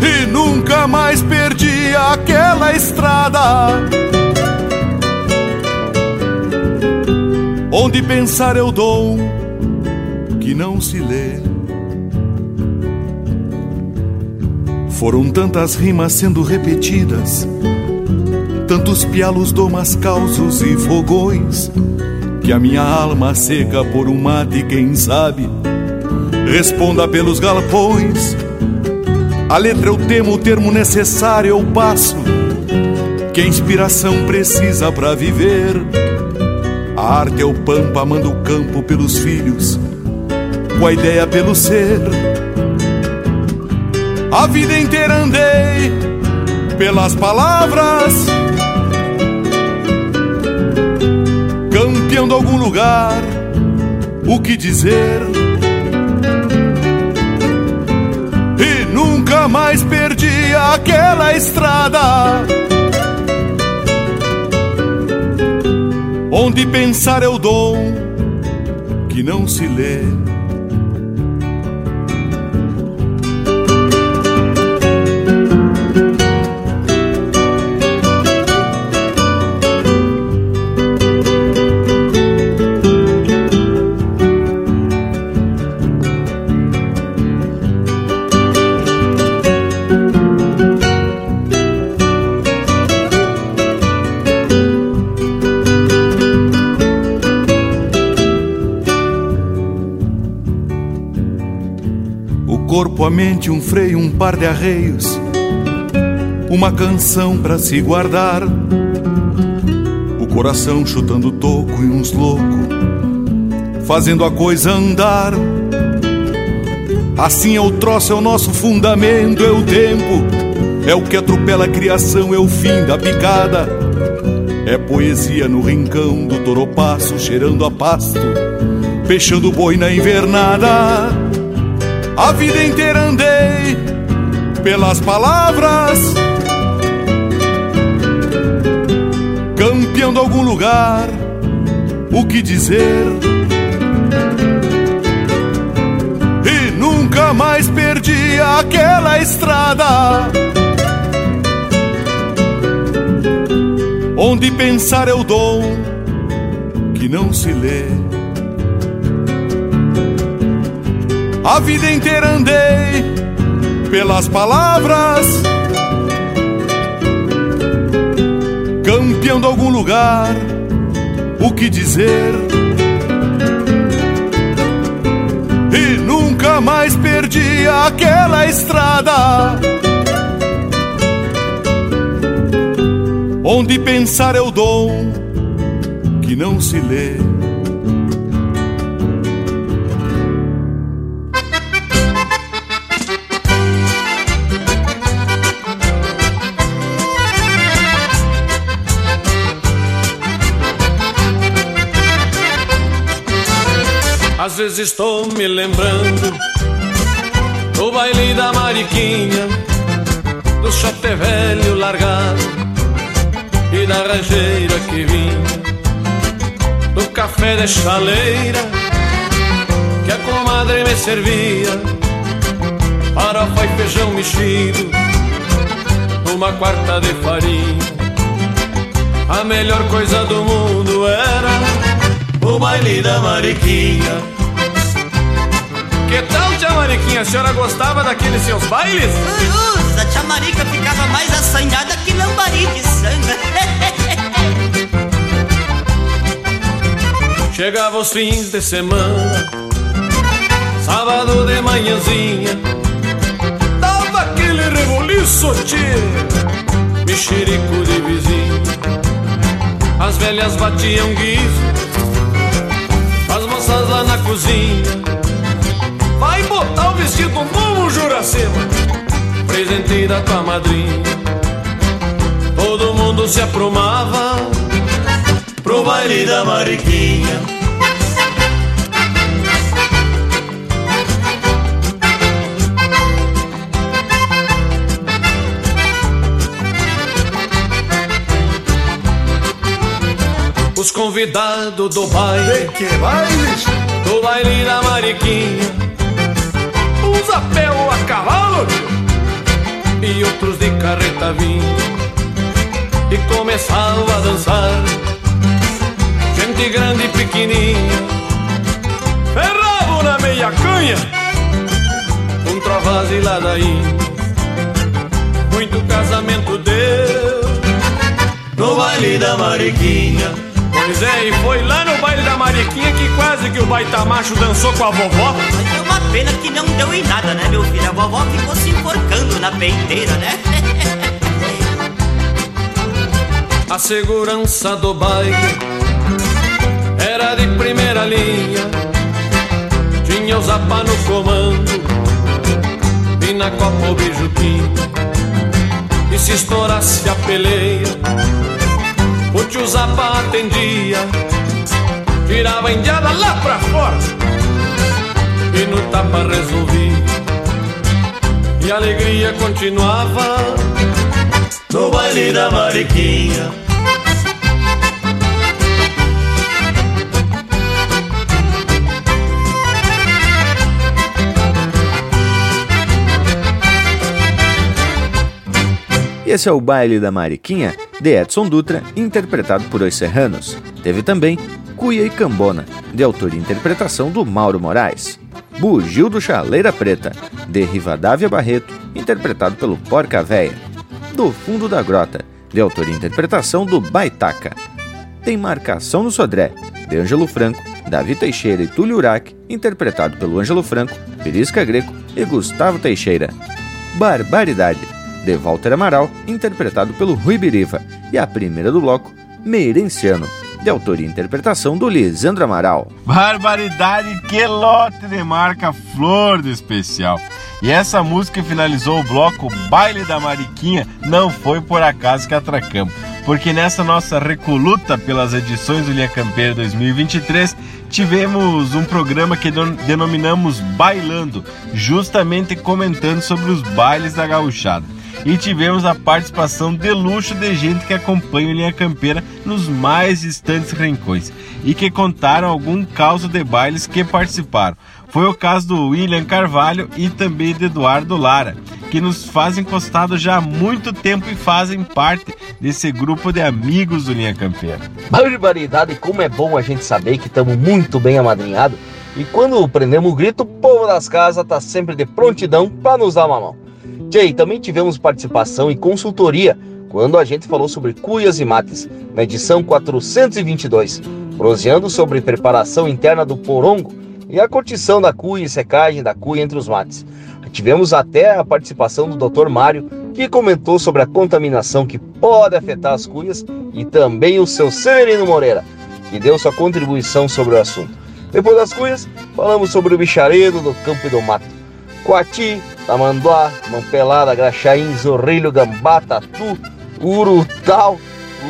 E nunca mais perdi aquela estrada. Onde pensar eu dou que não se lê. Foram tantas rimas sendo repetidas, tantos pialos, domas, causos e fogões, que a minha alma seca por um mate, quem sabe, responda pelos galpões. A letra eu temo, o termo necessário eu passo, que a inspiração precisa para viver. A arte é o pampa, manda o campo pelos filhos, com a ideia pelo ser. A vida inteira andei pelas palavras, campeão de algum lugar, o que dizer? E nunca mais perdi aquela estrada. Onde pensar eu dou que não se lê. Corpo, a mente, um freio, um par de arreios, uma canção para se guardar, o coração chutando toco e uns loucos, fazendo a coisa andar. Assim é o troço, é o nosso fundamento, é o tempo, é o que atropela a criação, é o fim da picada. É poesia no rincão do toropaço, cheirando a pasto, fechando boi na invernada. A vida inteira andei pelas palavras, campeando algum lugar, o que dizer. E nunca mais perdi aquela estrada. Onde pensar é o dom que não se lê. A vida inteira andei pelas palavras, campeão de algum lugar, o que dizer. E nunca mais perdi aquela estrada. Onde pensar é o dom que não se lê. Vezes estou me lembrando do baile da Mariquinha, do chapéu velho largado e da rangeira que vinha, do café de chaleira que a comadre me servia, farofa e feijão mexido, numa quarta de farinha. A melhor coisa do mundo era o baile da Mariquinha. Que tal, tia Mariquinha? A senhora gostava daqueles seus bailes? Usa, tia Marica ficava mais assanhada que lambari de sangue. Chegava os fins de semana, sábado de manhãzinha, dava aquele reboliço, tchê, mexerico de vizinho. As velhas batiam guiso, as moças lá na cozinha. Vestido novo, Juracema, presente da tua madrinha. Todo mundo se aprumava pro baile da Mariquinha. Os convidados do baile. Que bailes? Do baile da Mariquinha. Uns a cavalo e outros de carreta vinha. E começava a dançar. Gente grande e pequenininha. Ferrado na meia canha. Com trovas e ladainha. Muito casamento deu no baile da Mariquinha. Pois é, e foi lá no baile da Mariquinha que quase que o baita macho dançou com a vovó. Mas é uma pena que não deu em nada, né, meu filho? A vovó ficou se enforcando na peiteira, né? A segurança do baile era de primeira linha. Tinha o Zapa no comando e na copa o bijuquinho. E se estourasse a peleia, o tio Zapa atendia. Tirava a indiada lá pra fora e no tapa resolvia. E a alegria continuava no baile da Mariquinha. Esse é o Baile da Mariquinha, de Edson Dutra, interpretado por Os Serranos. Teve também Cuia e Cambona, de autoria e interpretação do Mauro Moraes. Bugio do Chaleira Preta, de Rivadavia Barreto, interpretado pelo Porca Véia. Do Fundo da Grota, de autoria e interpretação do Baitaca. Tem Marcação no Sodré, de Ângelo Franco, Davi Teixeira e Túlio Urac, interpretado pelo Ângelo Franco, Berisca Greco e Gustavo Teixeira. Barbaridade, de Walter Amaral, interpretado pelo Rui Biriva, e a primeira do bloco, Meirenciano, de autoria e interpretação do Lisandro Amaral. Barbaridade, que lote de marca Flor do Especial. E essa música finalizou o bloco Baile da Mariquinha, não foi por acaso que atracamos, porque nessa nossa recoluta pelas edições do Linha Campeira 2023, tivemos um programa que denominamos Bailando, justamente comentando sobre os bailes da gauchada e tivemos a participação de luxo de gente que acompanha o Linha Campeira nos mais distantes rincões e que contaram algum caos de bailes que participaram. Foi o caso do William Carvalho e também de Eduardo Lara, que nos fazem encostado já há muito tempo e fazem parte desse grupo de amigos do Linha Campeira. Barbaridade, como é bom a gente saber que estamos muito bem amadrinhados e quando prendemos o grito, o povo das casas está sempre de prontidão para nos dar uma mão. Jay, também tivemos participação e consultoria quando a gente falou sobre cuias e mates, na edição 422, proseando sobre preparação interna do porongo e a curtição da cuia e secagem da cuia entre os mates. Tivemos até a participação do Dr. Mário, que comentou sobre a contaminação que pode afetar as cuias e também o seu Severino Moreira, que deu sua contribuição sobre o assunto. Depois das cuias, falamos sobre o bicharedo do campo e do mato Coati, Tamanduá, Mão Pelada, Graxaim, Zorrilho, Gambá, Tatu, Urutau,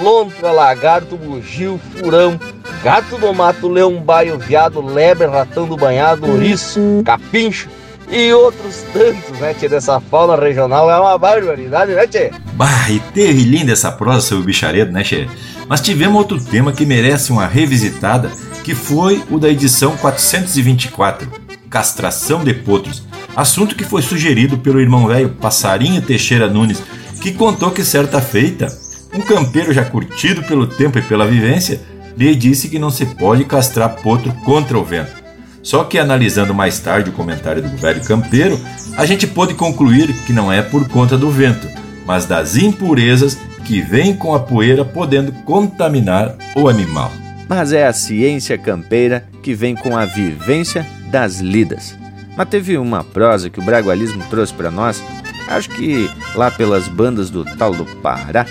Lontra, Lagarto, Bugio, Furão, Gato do Mato, Leão Baio, Viado, Lebre, Ratão do Banhado, Ouriço, Capincho e outros tantos, né, tia, dessa fauna regional. É uma barbaridade, né, tia? Bah, e teve linda essa prosa sobre o bicharedo, né, tia? Mas tivemos outro tema que merece uma revisitada, que foi o da edição 424, Castração de Potros assunto que foi sugerido pelo irmão velho Passarinho Teixeira Nunes, que contou que certa feita, um campeiro já curtido pelo tempo e pela vivência, lhe disse que não se pode castrar potro contra o vento. Só que analisando mais tarde o comentário do velho campeiro, a gente pôde concluir que não é por conta do vento, mas das impurezas que vêm com a poeira podendo contaminar o animal. Mas é a ciência campeira que vem com a vivência das lidas. Mas teve uma prosa que o bragualismo trouxe para nós, acho que lá pelas bandas do tal do Pará,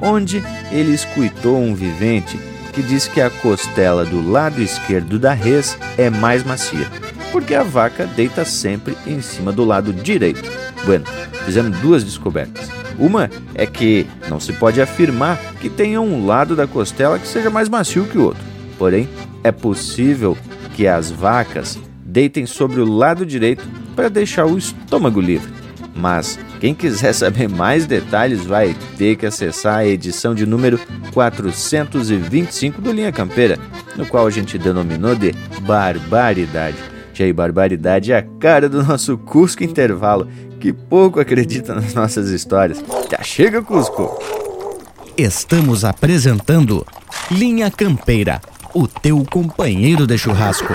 onde ele escutou um vivente que disse que a costela do lado esquerdo da res é mais macia, porque a vaca deita sempre em cima do lado direito. Bueno, fizemos duas descobertas. Uma é que não se pode afirmar que tenha um lado da costela que seja mais macio que o outro. Porém, é possível que as vacas deitem sobre o lado direito para deixar o estômago livre. Mas quem quiser saber mais detalhes vai ter que acessar a edição de número 425 do Linha Campeira, no qual a gente denominou de Barbaridade. Já aí, Barbaridade é a cara do nosso Cusco Intervalo, que pouco acredita nas nossas histórias. Já chega, Cusco! Estamos apresentando Linha Campeira, o teu companheiro de churrasco.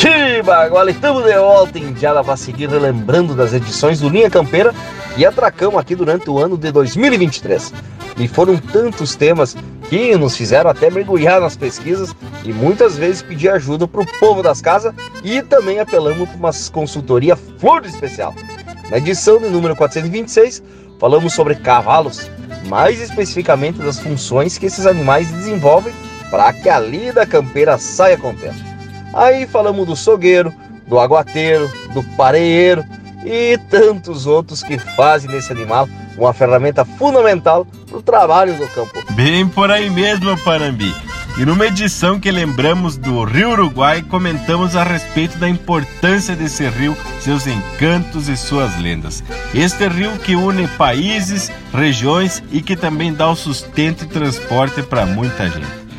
Tiba, agora estamos de volta em Diada para seguir relembrando das edições do Linha Campeira e atracamos aqui durante o ano de 2023. E foram tantos temas que nos fizeram até mergulhar nas pesquisas e muitas vezes pedir ajuda para o povo das casas e também apelamos para uma consultoria flor especial. Na edição de número 426, falamos sobre cavalos, mais especificamente das funções que esses animais desenvolvem para que a lida campeira saia contente. Aí falamos do sogueiro, do aguateiro, do pareeiro e tantos outros que fazem desse animal uma ferramenta fundamental para o trabalho do campo. Bem por aí mesmo, Panambi. E numa edição que lembramos do Rio Uruguai, comentamos a respeito da importância desse rio, seus encantos e suas lendas. Este rio que une países, regiões e que também dá o sustento e transporte para muita gente.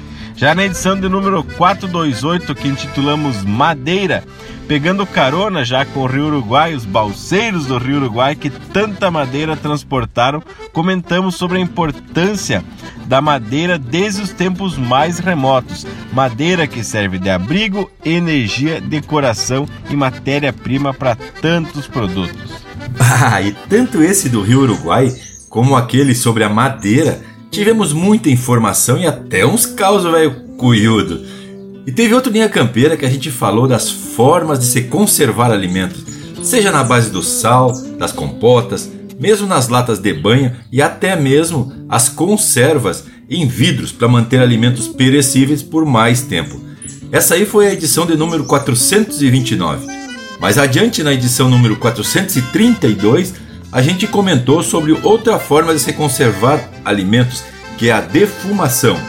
Já na edição de número 428, que intitulamos Madeira, pegando carona já com o Rio Uruguai, os balseiros do Rio Uruguai que tanta madeira transportaram, comentamos sobre a importância da madeira desde os tempos mais remotos. Madeira que serve de abrigo, energia, decoração e matéria-prima para tantos produtos. Ah, e tanto esse do Rio Uruguai como aquele sobre a madeira, tivemos muita informação e até uns causos velho cuiudo. E teve outro linha campeira que a gente falou das formas de se conservar alimentos, seja na base do sal, das compotas, mesmo nas latas de banha e até mesmo as conservas em vidros para manter alimentos perecíveis por mais tempo. Essa aí foi a edição de número 429. Mais adiante, na edição número 432, a gente comentou sobre outra forma de se conservar alimentos, que é a defumação.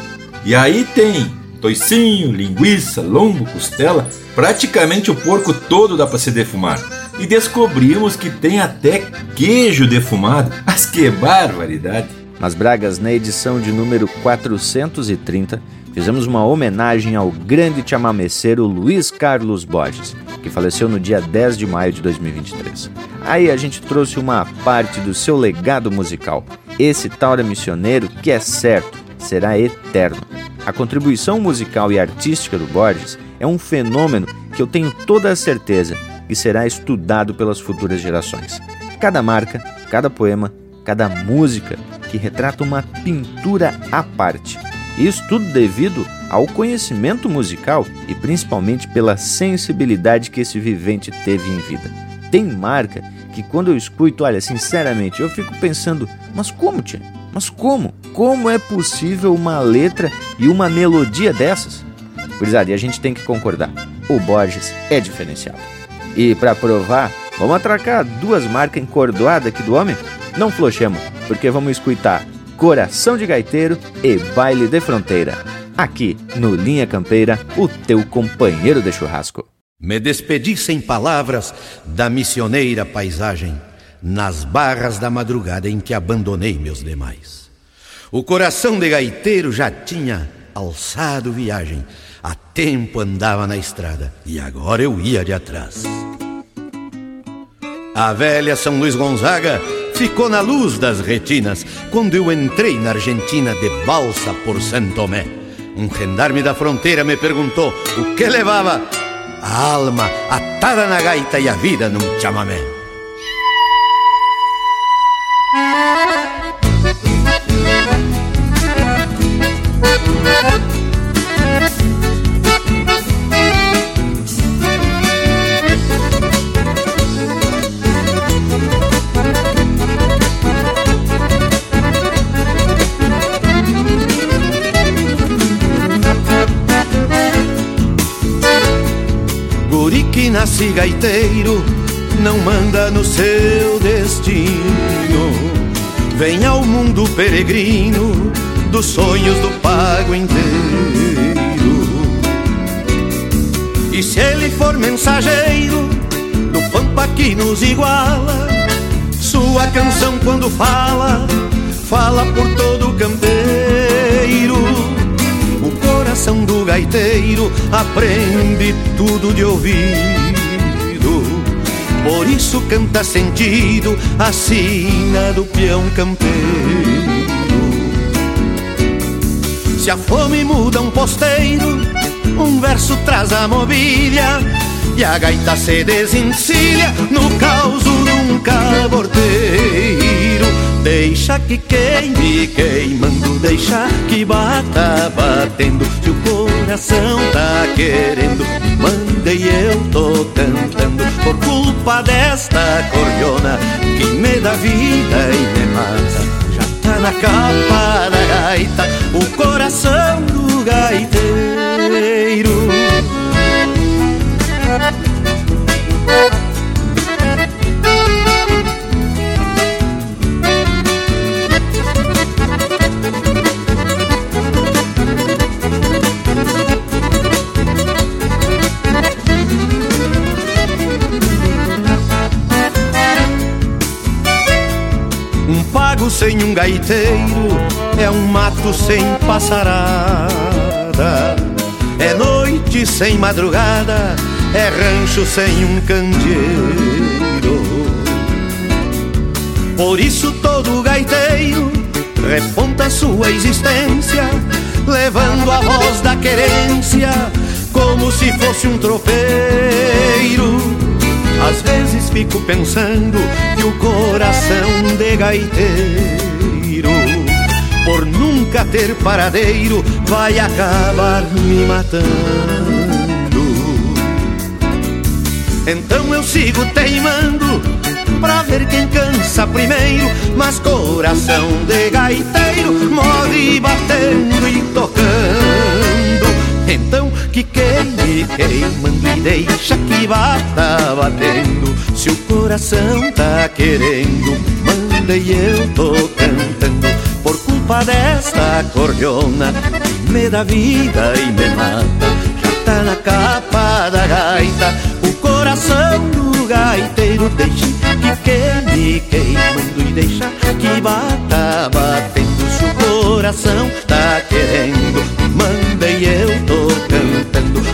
E aí tem toicinho, linguiça, lombo, costela, praticamente o porco todo dá para se defumar. E descobrimos que tem até queijo defumado. Mas que barbaridade! Mas Bragas, na edição de número 430, fizemos uma homenagem ao grande chamameceiro Luiz Carlos Borges, que faleceu no dia 10 de maio de 2023. Aí a gente trouxe uma parte do seu legado musical, esse taura missioneiro que é certo, será eterno. A contribuição musical e artística do Borges é um fenômeno que eu tenho toda a certeza que será estudado pelas futuras gerações. Cada marca, cada poema, cada música que retrata uma pintura à parte. Isso tudo devido ao conhecimento musical e principalmente pela sensibilidade que esse vivente teve em vida. Tem marca que quando eu escuto, olha, sinceramente, eu fico pensando, mas como, tia? Mas como? Como é possível uma letra e uma melodia dessas? Gurizada, e a gente tem que concordar. O Borges é diferenciado. E para provar, vamos atracar duas marcas encordoadas aqui do homem? Não flochemos, porque vamos escutar Coração de Gaiteiro e Baile de Fronteira. Aqui no Linha Campeira, o teu companheiro de churrasco. Me despedi sem palavras da missioneira paisagem nas barras da madrugada em que abandonei meus demais. O coração de gaiteiro já tinha alçado viagem, há tempo andava na estrada e agora eu ia de atrás. A velha São Luís Gonzaga ficou na luz das retinas quando eu entrei na Argentina de balsa por Santo Tomé. Um gendarme da fronteira me perguntou o que levava a alma atada na gaita e a vida num chamamé. Que nasce gaiteiro não manda no seu destino. Vem ao mundo peregrino dos sonhos do pago inteiro. E se ele for mensageiro do pampa que nos iguala, sua canção quando fala, fala por todo o campeiro. Coração do gaiteiro aprende tudo de ouvido. Por isso canta sentido a sina do peão campeiro. Se a fome muda um posteiro, um verso traz a mobília e a gaita se desencilha no caos de um caborteiro. Deixa que queime queimando, deixa que bata batendo. Se o coração tá querendo, manda e eu tô cantando. Por culpa desta cordiona que me dá vida e me mata. Já tá na capa da gaita o coração do gaiteiro. Sem um gaiteiro é um mato sem passarada. É noite sem madrugada, é rancho sem um candeeiro. Por isso todo gaiteiro reponta sua existência, levando a voz da querência como se fosse um tropeiro. Às vezes fico pensando que o coração de gaiteiro, por nunca ter paradeiro, vai acabar me matando. Então eu sigo teimando pra ver quem cansa primeiro, mas coração de gaiteiro morre batendo e tocando. Então que queime, queimando e deixa que bata batendo. Se o coração tá querendo, manda e eu tô cantando. Por culpa desta cordiona que me dá vida e me mata. Já tá na capa da gaita, o coração do gaiteiro deixa que queime, queimando e deixa que bata batendo. Se o coração tá querendo, manda e eu tô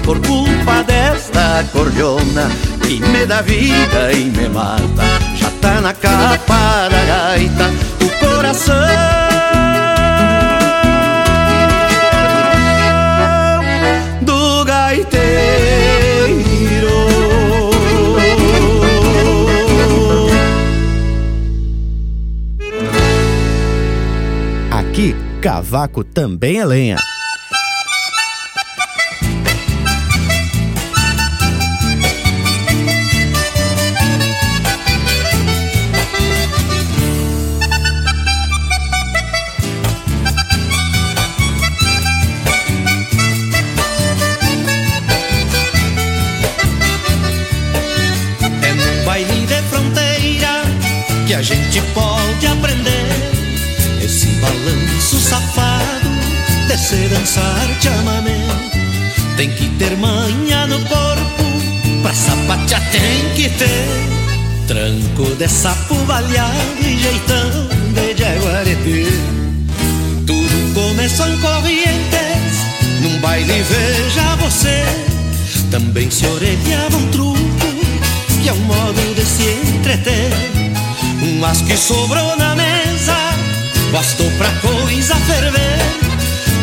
por culpa desta cordiona que me dá vida e me mata. Já tá na capa da gaita o coração do gaiteiro. Aqui, cavaco também é lenha. Gente pode aprender esse balanço safado de se dançar chamamé. Tem que ter manha no corpo, pra sapatear tem que ter tranco de sapo baleado e jeitão de jaguareté. Tudo começou em Corrientes, num baile veja você. Também se orelhava um truco, que é um modo de se entreter. Mas que sobrou na mesa, bastou pra coisa ferver.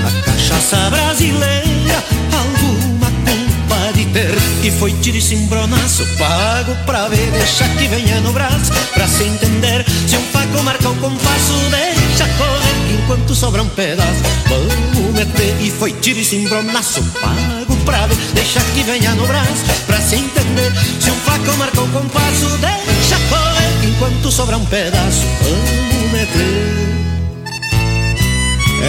A cachaça brasileira, alguma culpa de ter. E foi tiro e cimbronaço, pago pra ver, deixa que venha no braço, pra se entender. Se um faco marca o compasso, deixa correr, enquanto sobra um pedaço. Vamos meter, e foi tiro e cimbronaço, pago pra ver, deixa que venha no braço, pra se entender. Se um faco marca o compasso, deixa enquanto sobra pedaço. Vamos meter.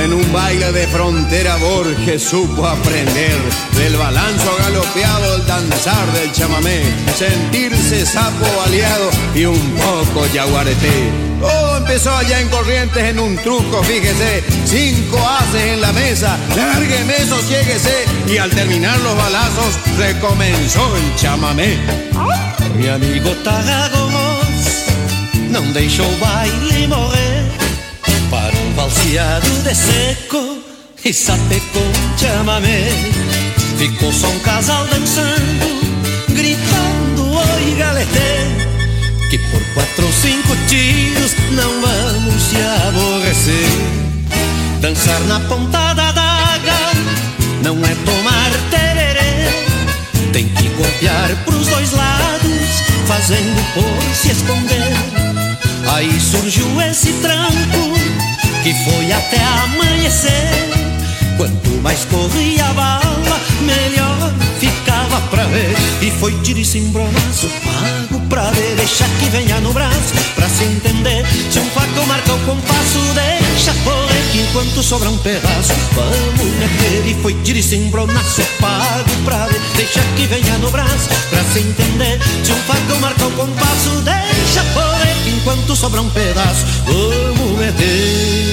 En un baile de frontera Borges supo aprender del balanzo galopeado, el danzar del chamamé, sentirse sapo aliado y un poco yaguareté. Todo empezó allá en Corrientes en un truco, fíjese, cinco haces en la mesa, lárgueme, sosiéguese y al terminar los balazos recomenzó el chamamé. Mi amigo Tarragos não deixou o baile morrer para um valseado de seco e sapecou chamamé. Ficou só um casal dançando, gritando oi galetê. Que por quatro ou cinco tiros não vamos se aborrecer. Dançar na ponta da daga não é tomar tererê. Tem que golpear pros dois lados, fazendo por se esconder. Aí surgiu esse tranco que foi até amanhecer. Quanto mais corria a bala, melhor ficava pra ver. E foi tiro e cimbronaço, pago pra ver. Deixa que venha no braço, pra se entender. Se um faco marca o compasso, deixa correr. Enquanto sobra um pedaço, vamos meter. E foi tiro e cimbronaço, pago pra ver. Deixa que venha no braço, pra se entender. Se um faco marca o compasso, deixa. Que enquanto sobra um pedaço, vamos meter.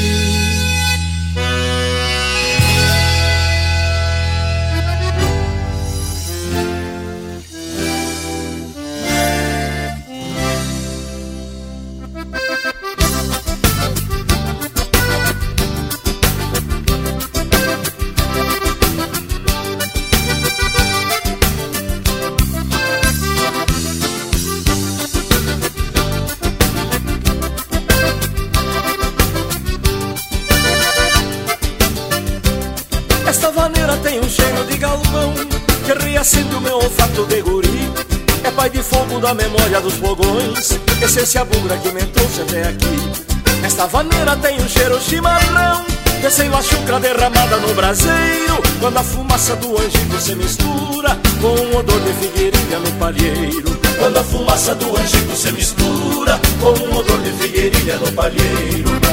Memória dos fogões. Essência bugra que me trouxe até aqui. Esta vaneira tem um cheiro chimarrão Descendo a chucra derramada no braseiro. Quando a fumaça do angico se mistura Com o odor de figueirinha no palheiro. Quando a fumaça do angico se mistura Com o odor de figueirinha no palheiro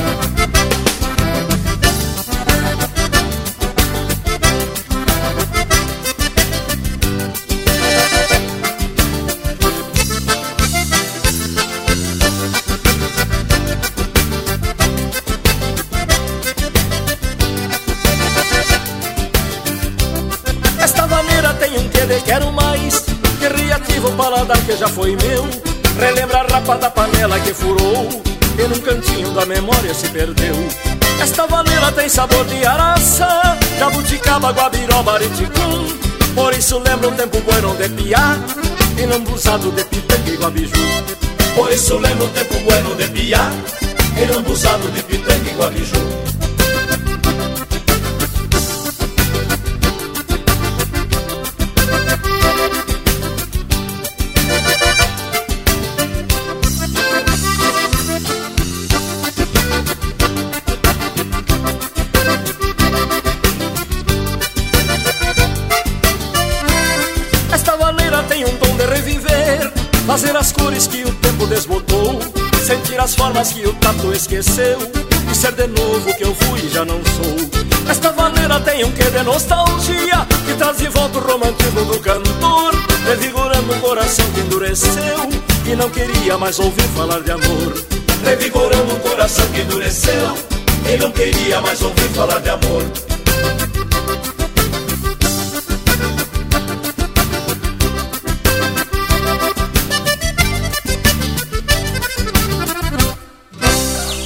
furou. E num cantinho da memória se perdeu. Esta vaneira tem sabor de araça Jabuticaba, guabiroba, areticum Por isso lembra um tempo bueno de piá E lambuzado de pitanga e guabiju. Por isso lembra um tempo bueno de piá E lambuzado de pitanga e guabiju as formas que o tato esqueceu. E ser de novo que eu fui e já não sou. Esta vaneira tem um quê de nostalgia Que traz de volta o romantismo do cantor Revigorando o coração que endureceu. E não queria mais ouvir falar de amor. Revigorando o coração que endureceu. E não queria mais ouvir falar de amor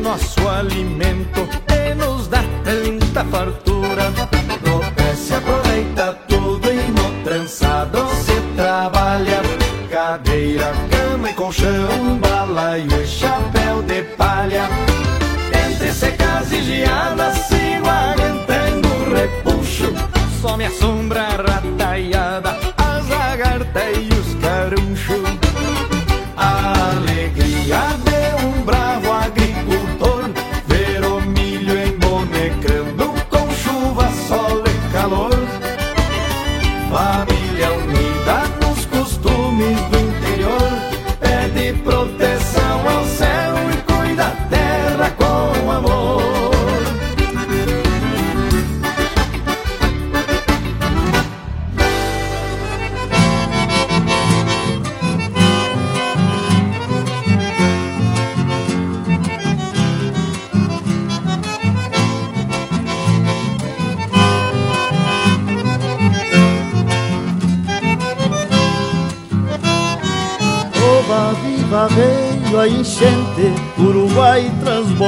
Nosso alimento e nos dá tanta fartura.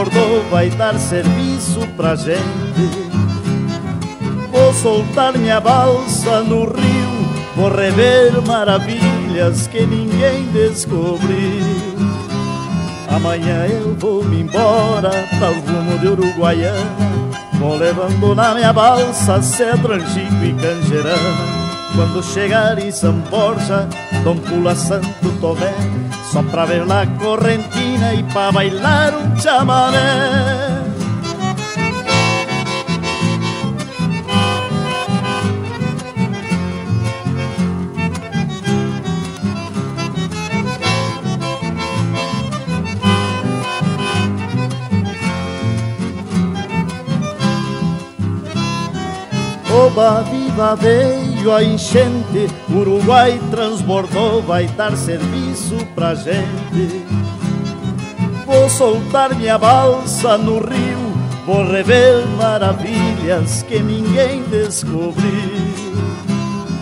Transbordou, vai dar serviço pra gente. Vou soltar minha balsa no rio, vou rever maravilhas que ninguém descobriu. Amanhã eu vou me embora para o rumo de Uruguaiana, vou levando na minha balsa cedro, angico e canjerana. Quando chegar em São Borja, Dom Pula Santo Tomé Só pra ver na correntina e pra bailar um chamamé. Oba, viva, veio a enchente Uruguai transbordou, vai dar serviço pra gente Vou soltar minha balsa no rio Vou rever maravilhas que ninguém descobriu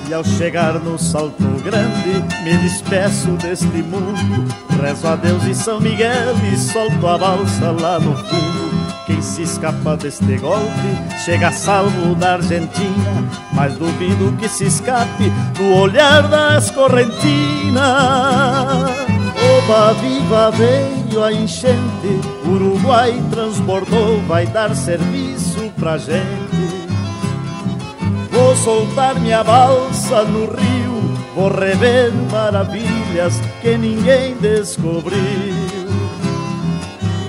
E ao chegar no Salto Grande Me despeço deste mundo Rezo a Deus e São Miguel E solto a balsa lá no fundo quem se escapa deste golpe chega salvo na Argentina, mas duvido que se escape no olhar das correntinas. Oba, viva, veio a enchente, Uruguai transbordou, vai dar serviço pra gente. Vou soltar minha balsa no rio, vou rever maravilhas que ninguém descobriu.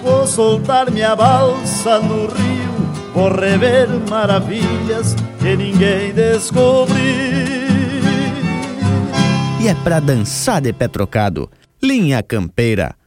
Vou soltar minha balsa no rio, vou rever maravilhas que ninguém descobriu. E é pra dançar de pé trocado. Linha Campeira,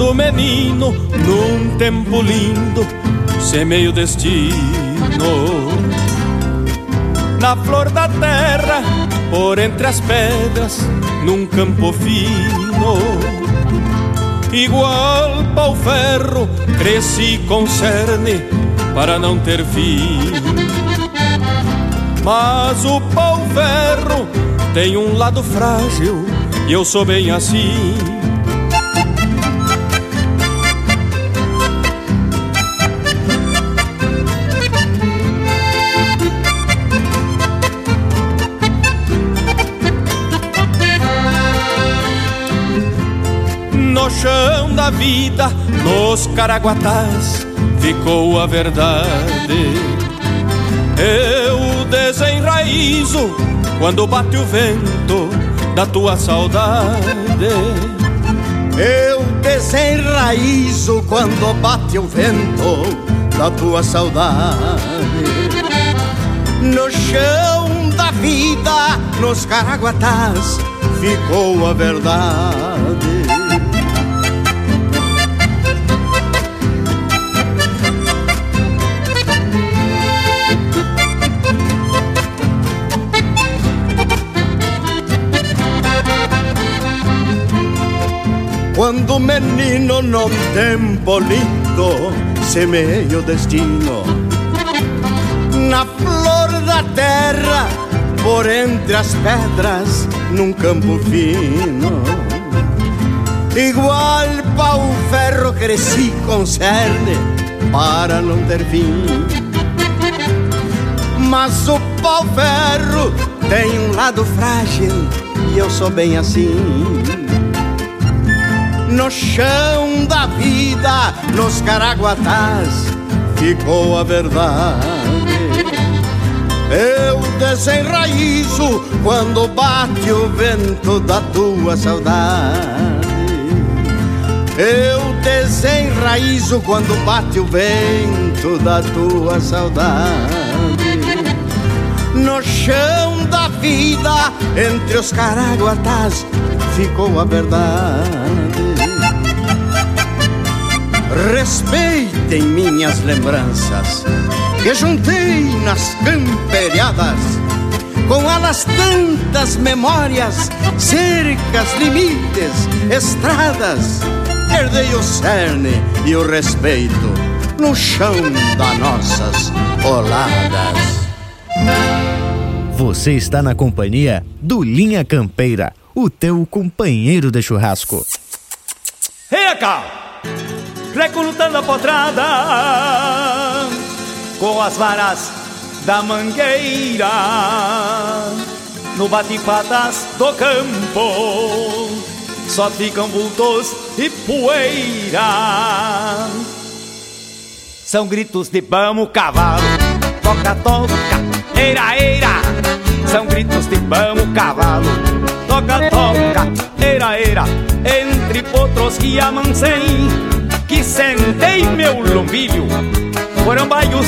Quando menino, num tempo lindo, semeio destino. Na flor da terra, por entre as pedras, num campo fino. Igual pau ferro, cresci com cerne para não ter fim. Mas o pau ferro tem um lado frágil e eu sou bem assim. Chão da vida, nos caraguatás, ficou a verdade. Eu desenraizo quando bate o vento da tua saudade. Eu desenraizo quando bate o vento da tua saudade. No chão da vida, nos caraguatás, ficou a verdade. Quando menino num tempo lindo semeia o destino. Na flor da terra, por entre as pedras, num campo fino. Igual pau ferro cresci com cerne para não ter fim. Mas o pau ferro tem um lado frágil e eu sou bem assim no chão da vida, nos caraguatás, ficou a verdade. Eu desenraizo quando bate o vento da tua saudade. Eu desenraizo quando bate o vento da tua saudade. No chão da vida, entre os caraguatás, ficou a verdade. Respeitem minhas lembranças que juntei nas camperiadas. Com elas tantas memórias, cercas, limites, estradas. Herdei o cerne e o respeito no chão das nossas oladas. Você está na companhia do Linha Campeira, o teu companheiro de churrasco. Ei, cá! Recrutando a potrada com as varas da mangueira no bate-patas do campo. Só ficam vultos e poeira. São gritos de bamo cavalo toca toca eira eira. São gritos de bamo cavalo toca toca eira eira. Entre potros que amancem que sentei meu lombilho. Foram baios,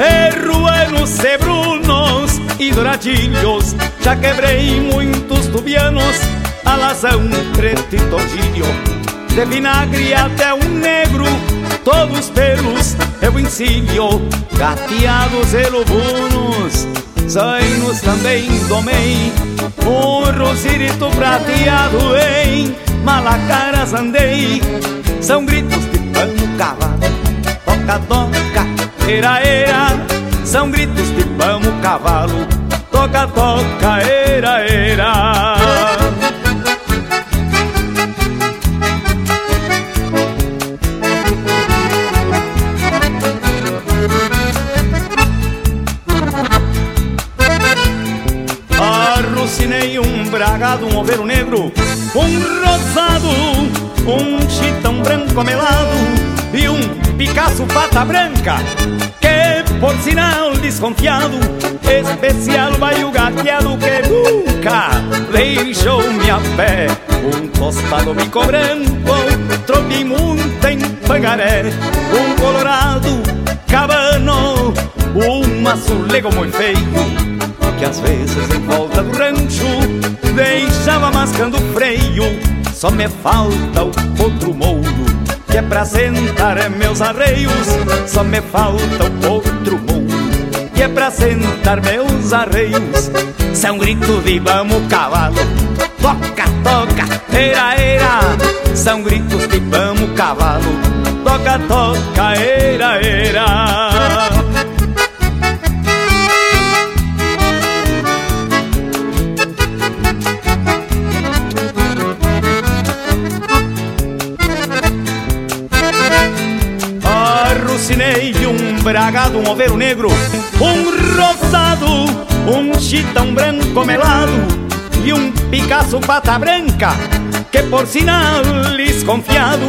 erruanos, cebrunos e douradilhos. Já quebrei muitos tubianos, alazão, preto e tordilho De vinagre até um negro, todos pelos. Eu ensino Gateados e lobunos, zainos também domei. Um rosirito prateado em Malacaras andei. São gritos de pano cavalo Toca, toca, era, era São gritos de pano cavalo. Toca, toca, era, era um oveiro negro Um rosado, um chitão branco melado E um Picasso pata branca Que por sinal desconfiado Especial vai o gateado que nunca Deixou-me pé. Um tostado bico branco Tropimunta em Pangaré Um colorado cabano Um azulego muito feio que às vezes em volta do rancho deixava mascando freio. Só me falta o outro mouro que é pra sentar meus arreios. Só me falta o outro mouro que é pra sentar meus arreios. São grito de vamos cavalo, toca, toca, era, era. São gritos de vamos cavalo, toca, toca, era, era. Bragado, um oveiro negro, um rosado, um chitão branco melado e um Picasso pata branca, que por sinal desconfiado,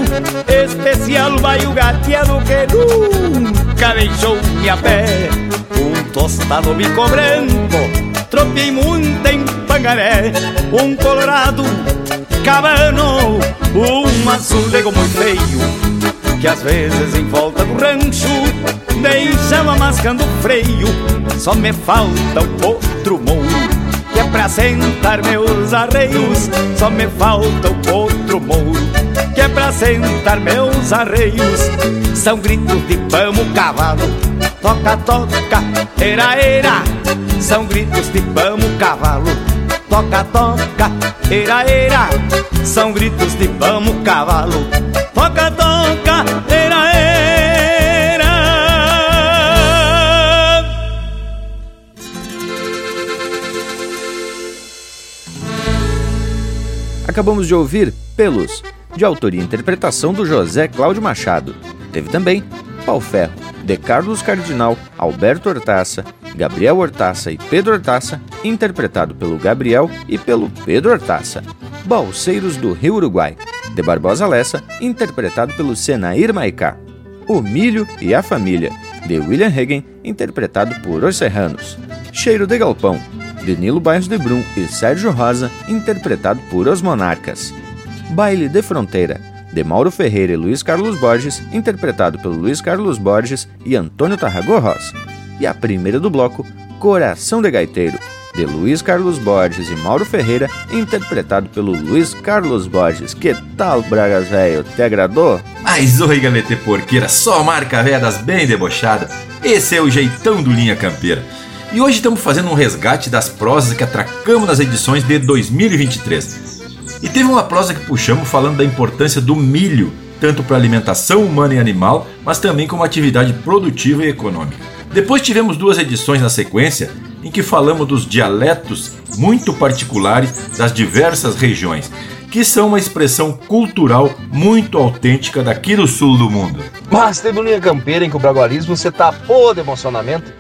especial vai o gateado que nunca deixou-me a pé. Um tostado bico branco, tropei muito em Pangaré, um colorado cabano, um azulego muito feio que às vezes em volta do rancho deixava mascando freio. Só me falta o outro mouro que é pra sentar meus arreios. Só me falta o outro mouro que é pra sentar meus arreios. São gritos de pamo cavalo, toca, toca, era, era. São gritos de pamo cavalo, toca, toca, eira, eira, são gritos de vamos cavalo. Toca, toca, eira, eira. Acabamos de ouvir Pelos, de autoria e interpretação do José Cláudio Machado. Teve também Pau Ferro, de Carlos Cardinal, Alberto Hortaça, Gabriel Hortaça e Pedro Hortaça, interpretado pelo Gabriel e pelo Pedro Hortaça. Balseiros do Rio Uruguai, de Barbosa Lessa, interpretado pelo Senair Maicá. O Milho e a Família, de William Hagen, interpretado por Os Serranos. Cheiro de Galpão, de Nilo Bairros de Brum e Sérgio Rosa, interpretado por Os Monarcas. Baile de Fronteira, de Mauro Ferreira e Luiz Carlos Borges, interpretado pelo Luiz Carlos Borges e Antônio Tarragó Rosa. E a primeira do bloco, Coração de Gaiteiro, de Luiz Carlos Borges e Mauro Ferreira, interpretado pelo Luiz Carlos Borges. Que tal, Bragas Velho? Te agradou? Mas oi, galete porqueira, só marca véia bem debochada. Esse é o jeitão do Linha Campeira. E hoje estamos fazendo um resgate das prosas que atracamos nas edições de 2023. E teve uma prosa que puxamos falando da importância do milho, tanto para alimentação humana e animal, mas também como atividade produtiva e econômica. Depois tivemos duas edições na sequência em que falamos dos dialetos muito particulares das diversas regiões, que são uma expressão cultural muito autêntica daqui do sul do mundo. Mas teve um linha campeira em que o bragualismo se tapou de emocionamento,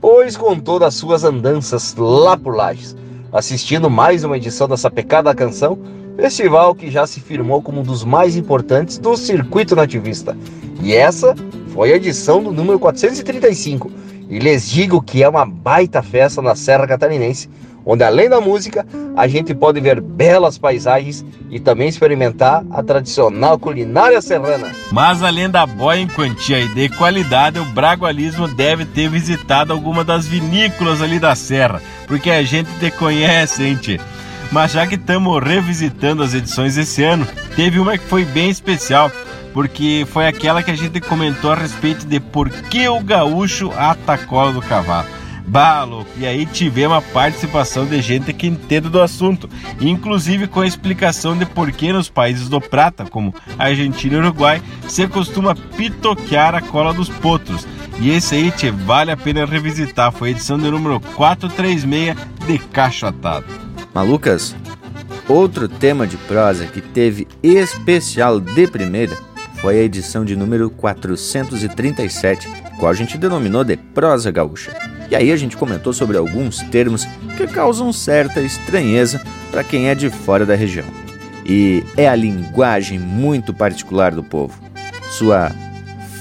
pois contou das suas andanças lá por Lages, assistindo mais uma edição dessa pecada canção festival que já se firmou como um dos mais importantes do circuito nativista. E essa foi a edição do número 435. E lhes digo que é uma baita festa na Serra Catarinense, onde além da música, a gente pode ver belas paisagens e também experimentar a tradicional culinária serrana. Mas além da boia em quantia e de qualidade, o Bragualismo deve ter visitado alguma das vinícolas ali da serra, porque a gente te conhece, hein, tchê? Mas já que estamos revisitando as edições esse ano, teve uma que foi bem especial, porque foi aquela que a gente comentou a respeito de por que o gaúcho ata a cola do cavalo. Bah, louco. E aí tivemos a participação de gente que entende do assunto, inclusive com a explicação de por que nos países do prata, como Argentina e Uruguai, se costuma pitoquear a cola dos potros. E esse aí, tchê, vale a pena revisitar. Foi a edição de número 436 de Cacho Atado. Malucas, outro tema de prosa que teve especial de primeira foi a edição de número 437, qual a gente denominou de prosa gaúcha. E aí a gente comentou sobre alguns termos que causam certa estranheza para quem é de fora da região. E é a linguagem muito particular do povo, sua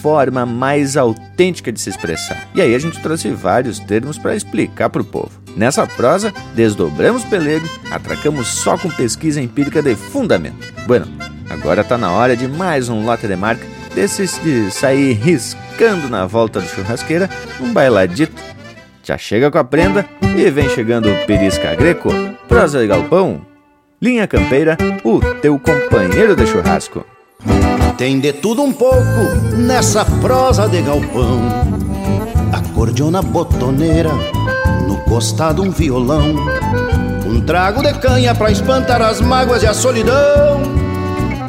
forma mais autêntica de se expressar. E aí a gente trouxe vários termos para explicar para o povo. Nessa prosa, desdobramos pelego, atracamos só com pesquisa empírica de fundamento. Bueno, agora tá na hora de mais um lote de marca desses de sair riscando na volta do churrasqueira um bailadito. Já chega com a prenda e vem chegando o Perisca Greco, prosa de galpão, linha campeira, o teu companheiro de churrasco. Tem de tudo um pouco nessa prosa de galpão. Acordeona botoneira, costado um violão. Um trago de canha pra espantar as mágoas e a solidão.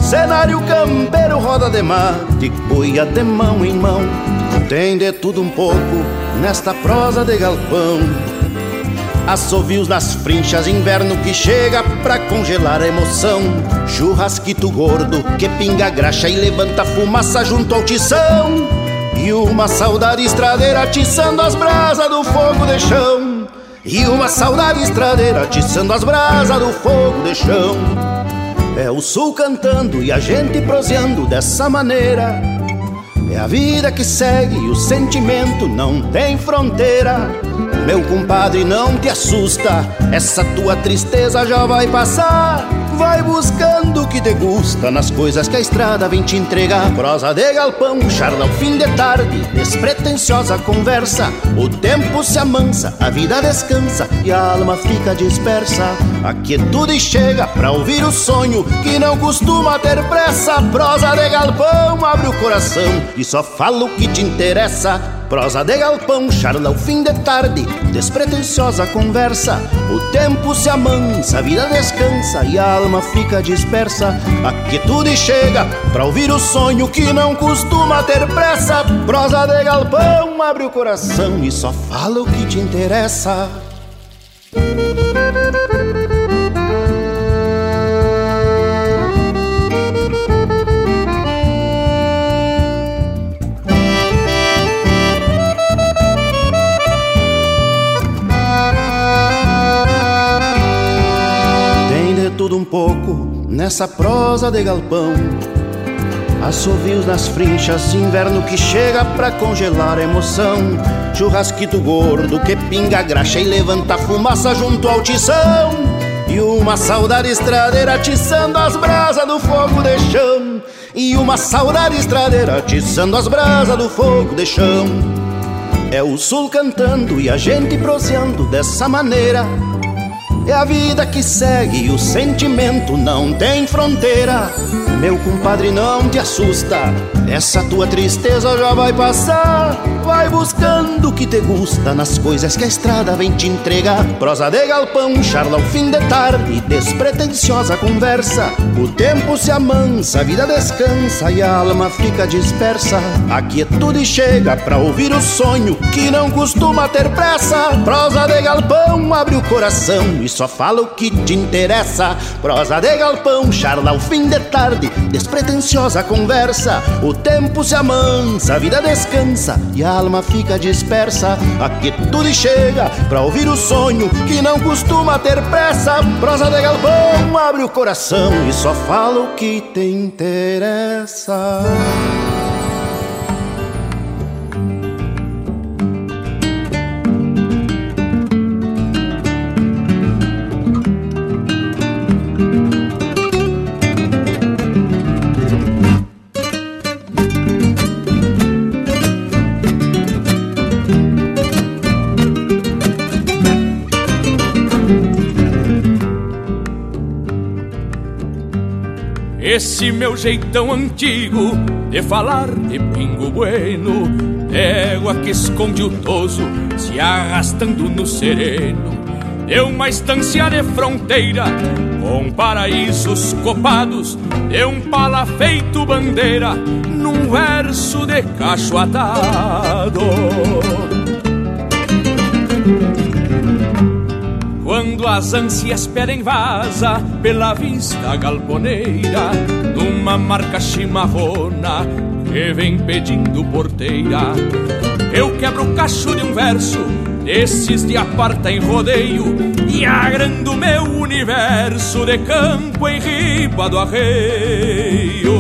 Cenário campeiro, roda de mate, boia de mão em mão. Tem de tudo um pouco nesta prosa de galpão. Assovios nas frinchas, inverno que chega pra congelar a emoção. Churrasquito gordo que pinga graxa e levanta fumaça junto ao tição. E uma saudade estradeira atiçando as brasas do fogo de chão. E uma saudade estradeira atiçando as brasas do fogo de chão. É o sul cantando e a gente proseando dessa maneira. É a vida que segue e o sentimento não tem fronteira. Meu compadre, não te assusta, essa tua tristeza já vai passar. Vai buscando o que te gusta nas coisas que a estrada vem te entregar. Prosa de galpão, charla ao fim de tarde, despretensiosa conversa. O tempo se amansa, a vida descansa e a alma fica dispersa. A quietude chega pra ouvir o sonho que não costuma ter pressa. Prosa de galpão, abre o coração e só fala o que te interessa. Prosa de galpão, charla ao fim de tarde, despretensiosa conversa. O tempo se amansa, a vida descansa e a alma fica dispersa. A quietude chega pra ouvir o sonho que não costuma ter pressa. Prosa de galpão, abre o coração e só fala o que te interessa. Um pouco nessa prosa de galpão. Assovios nas frinchas, inverno que chega pra congelar a emoção. Churrasquito gordo que pinga graxa e levanta fumaça junto ao tição. E uma saudade estradeira atiçando as brasas do fogo de chão. E uma saudade estradeira atiçando as brasas do fogo de chão. É o sul cantando e a gente proseando dessa maneira é a vida que segue o sentimento não tem fronteira. Meu compadre, não te assusta, essa tua tristeza já vai passar. Vai buscando o que te gusta nas coisas que a estrada vem te entregar. Prosa de galpão, charla ao fim de tarde, despretensiosa conversa. O tempo se amansa, a vida descansa e a alma fica dispersa. A quietude chega pra ouvir o sonho que não costuma ter pressa. Prosa de galpão, abre o coração só fala o que te interessa. Prosa de galpão, charla ao fim de tarde, despretensiosa conversa. O tempo se amansa, a vida descansa e a alma fica dispersa. A quietude chega pra ouvir o sonho que não costuma ter pressa. Prosa de galpão, abre o coração e só fala o que te interessa. Esse meu jeitão antigo de falar de pingo bueno, égua que esconde o toso se arrastando no sereno. De uma estância de fronteira, com paraísos copados, de um pala feito bandeira, num verso de cacho atado. Quando as ânsias pedem vaza pela vista galponeira, numa marca chimarrona que vem pedindo porteira, eu quebro o cacho de um verso desses de aparta em rodeio e agrando meu universo de campo em riba do arreio.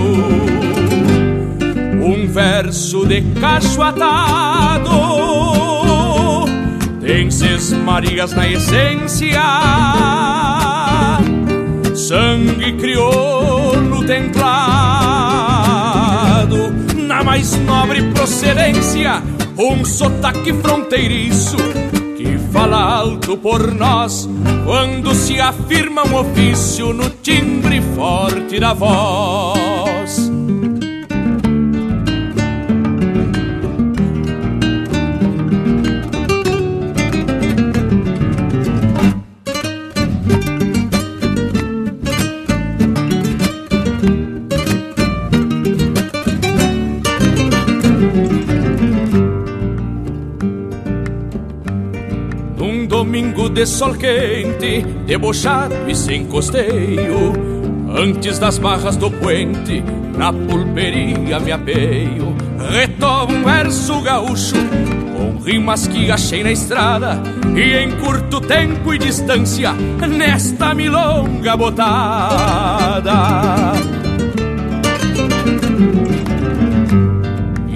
Um verso de cacho atado Ses Marias na essência, sangue crioulo templado, na mais nobre procedência, um sotaque fronteiriço que fala alto por nós quando se afirma um ofício no timbre forte da voz. De sol quente, debochado e sem costeio. Antes das barras do puente, na pulperia me apeio. Retomo um verso gaúcho, com rimas que achei na estrada. E em curto tempo e distância, nesta milonga botada.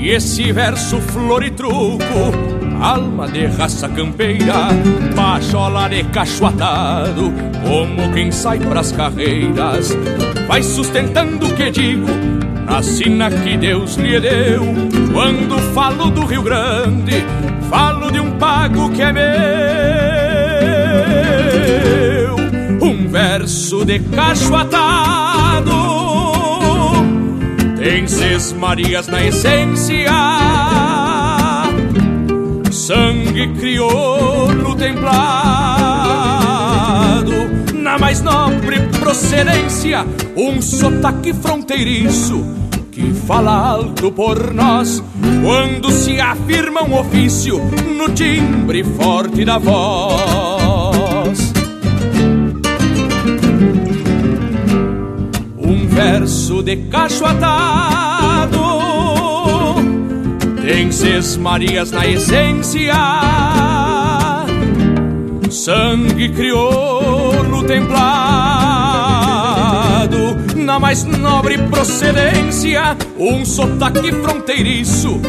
E esse verso flor e truco alma de raça campeira, pachola de cachoatado, como quem sai pras carreiras, vai sustentando o que digo, na sina que Deus lhe deu. Quando falo do Rio Grande, falo de um pago que é meu, um verso de cachoatado. Tem Ses Marias na essência sangue crioulo templado, na mais nobre procedência, um sotaque fronteiriço que fala alto por nós quando se afirma um ofício no timbre forte da voz. Um verso de cacho atado tem Seis Marias na essência, sangue crioulo templado, na mais nobre procedência, um sotaque fronteiriço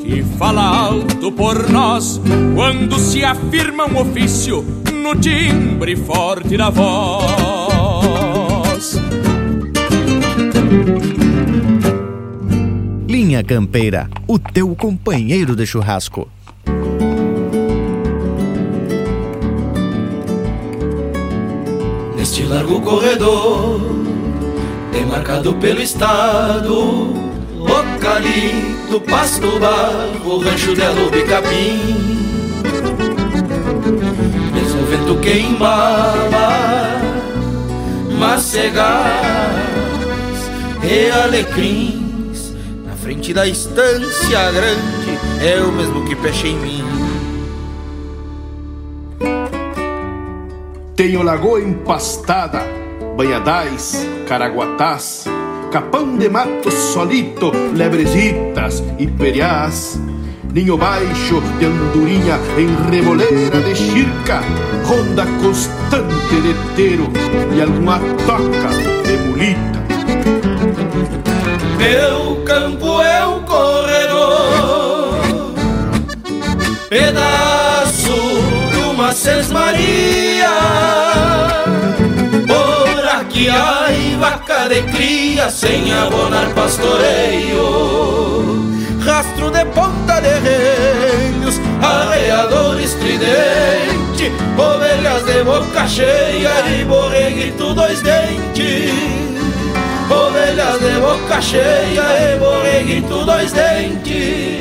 que fala alto por nós quando se afirma um ofício no timbre forte da voz. Campeira, o teu companheiro de churrasco. Neste largo corredor, demarcado pelo estado, o calito, pasto barro, rancho de alubi capim. Mesmo vento queimava, macegás e Na da estância grande, é o mesmo que peche em mim. Tenho lagoa empastada, banhadais, caraguatás, capão de mato solito, lebrezitas e periás, ninho baixo de andorinha em remoleira de chirca, ronda constante de teiro e alguma toca de mulita. Meu campo é pedaço de uma sesmaria. Por aqui há vaca de cria sem abonar pastoreio. Rastro de ponta de renhos, arreador estridente, ovelhas de boca cheia e borreguito dois dentes. Ovelhas de boca cheia e borreguito dois dentes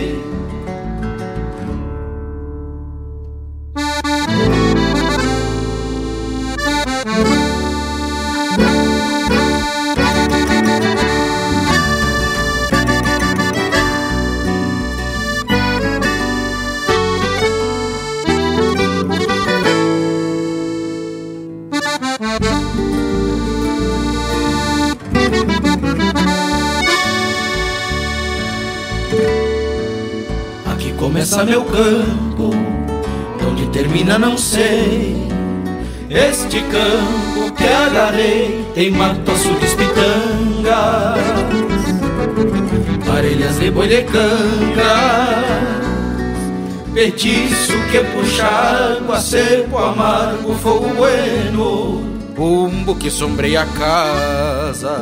começa meu campo, onde termina não sei. Este campo que agarrei tem mato açudes pitangas, parelhas de boi de canga, petiço que puxa água, seco, amargo, fogo bueno, bumbo que sombreia a casa.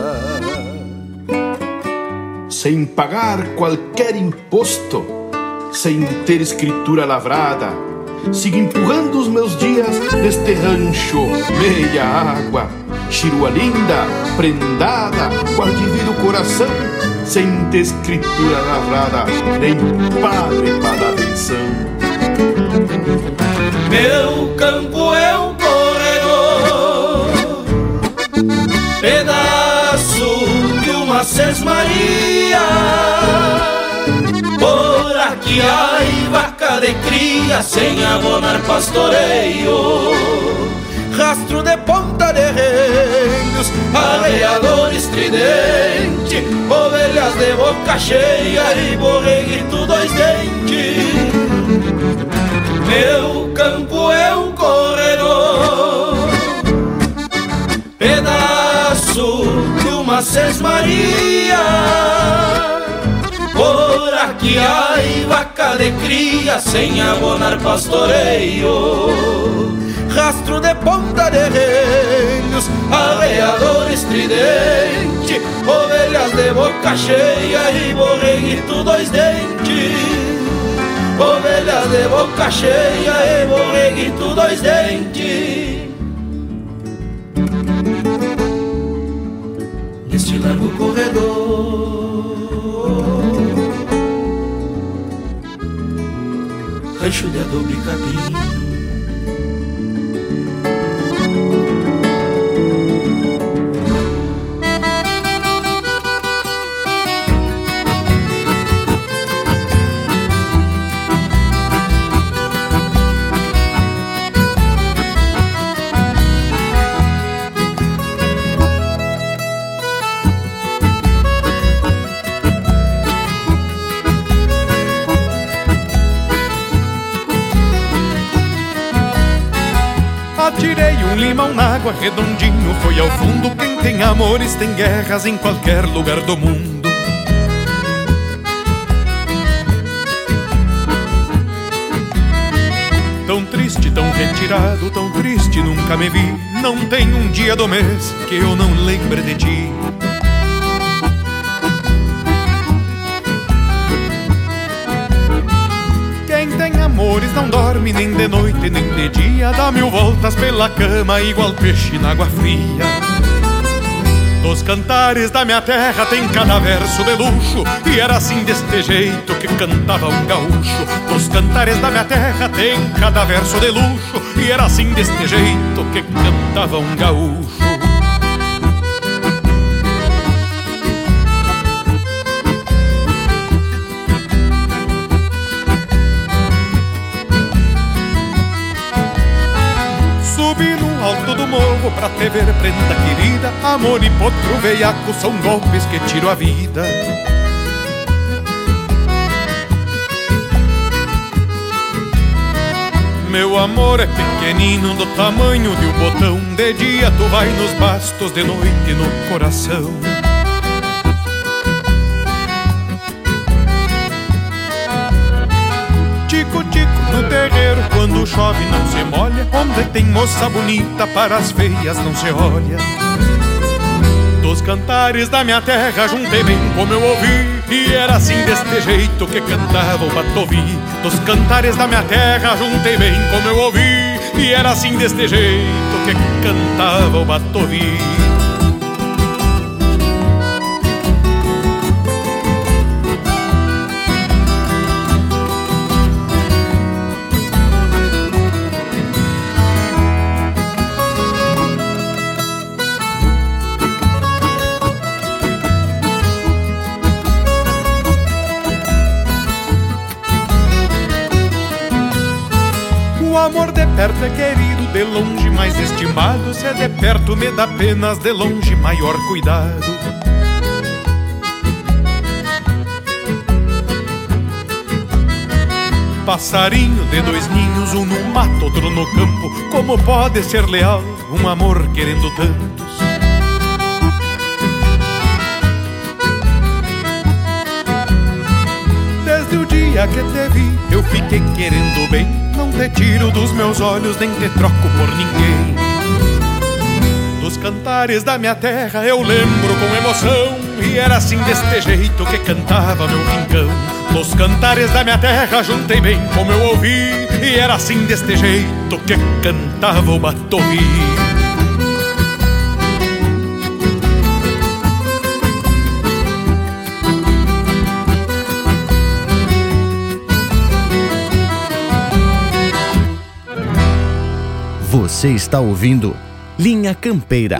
sem pagar qualquer imposto, sem ter escritura lavrada. Sigo empurrando os meus dias neste rancho, meia água, chirua linda, prendada, guardivido coração, sem ter escritura lavrada, nem padre para dar atenção. Meu campo é um corredor, pedaço de uma sesmaria. Aqui há vaca de cria sem abonar pastoreio. Rastro de ponta de reinos, arreador estridente, ovelhas de boca cheia e borreguito dois dentes. Meu campo é um corredor, pedaço de uma sesmaria. Aqui há vaca de cria sem abonar pastoreio. Rastro de ponta de reinos, arreador estridente, ovelhas de boca cheia e borreguito dois dentes. Ovelhas de boca cheia e borreguito dois dentes Neste largo corredor rancho de adobe capim. limão na água redondinho Foi ao fundo. Quem tem amores tem guerras em qualquer lugar do mundo. Tão triste, tão retirado, tão triste nunca me vi. Não tem um dia do mês que eu não lembre de ti amores não dorme nem de noite nem de dia. Dá mil voltas pela cama igual peixe na água fria. Dos cantares da minha terra tem cada verso de luxo E era assim deste jeito que cantava um gaúcho. Dos cantares da minha terra tem cada verso de luxo E era assim deste jeito que cantava um gaúcho do morro pra te ver, prenda querida. Amor e potro veiaco são golpes que tiro a vida. Meu amor é pequenino do tamanho de um botão. De dia tu vai nos bastos, de noite no coração. No terreiro, quando chove, não se molha. Onde tem moça bonita, para as feias não se olha. Dos cantares da minha terra, juntei bem como eu ouvi. E era assim deste jeito que cantava o Batovi. Dos cantares da minha terra, juntei bem como eu ouvi. E era assim deste jeito que cantava o Batovi. Perto é querido, de longe mais estimado. Se é de perto me dá penas, de longe maior cuidado. Passarinho de dois ninhos, um no mato, outro no campo. Como pode ser leal um amor querendo tantos? Dia que te vi, eu fiquei querendo bem não te tiro dos meus olhos, nem te troco por ninguém. Dos cantares da minha terra eu lembro com emoção, e era assim deste jeito que cantava meu rincão. Dos cantares da minha terra juntei bem como eu ouvi, e era assim deste jeito que cantava o batovi. Você está ouvindo Linha Campeira.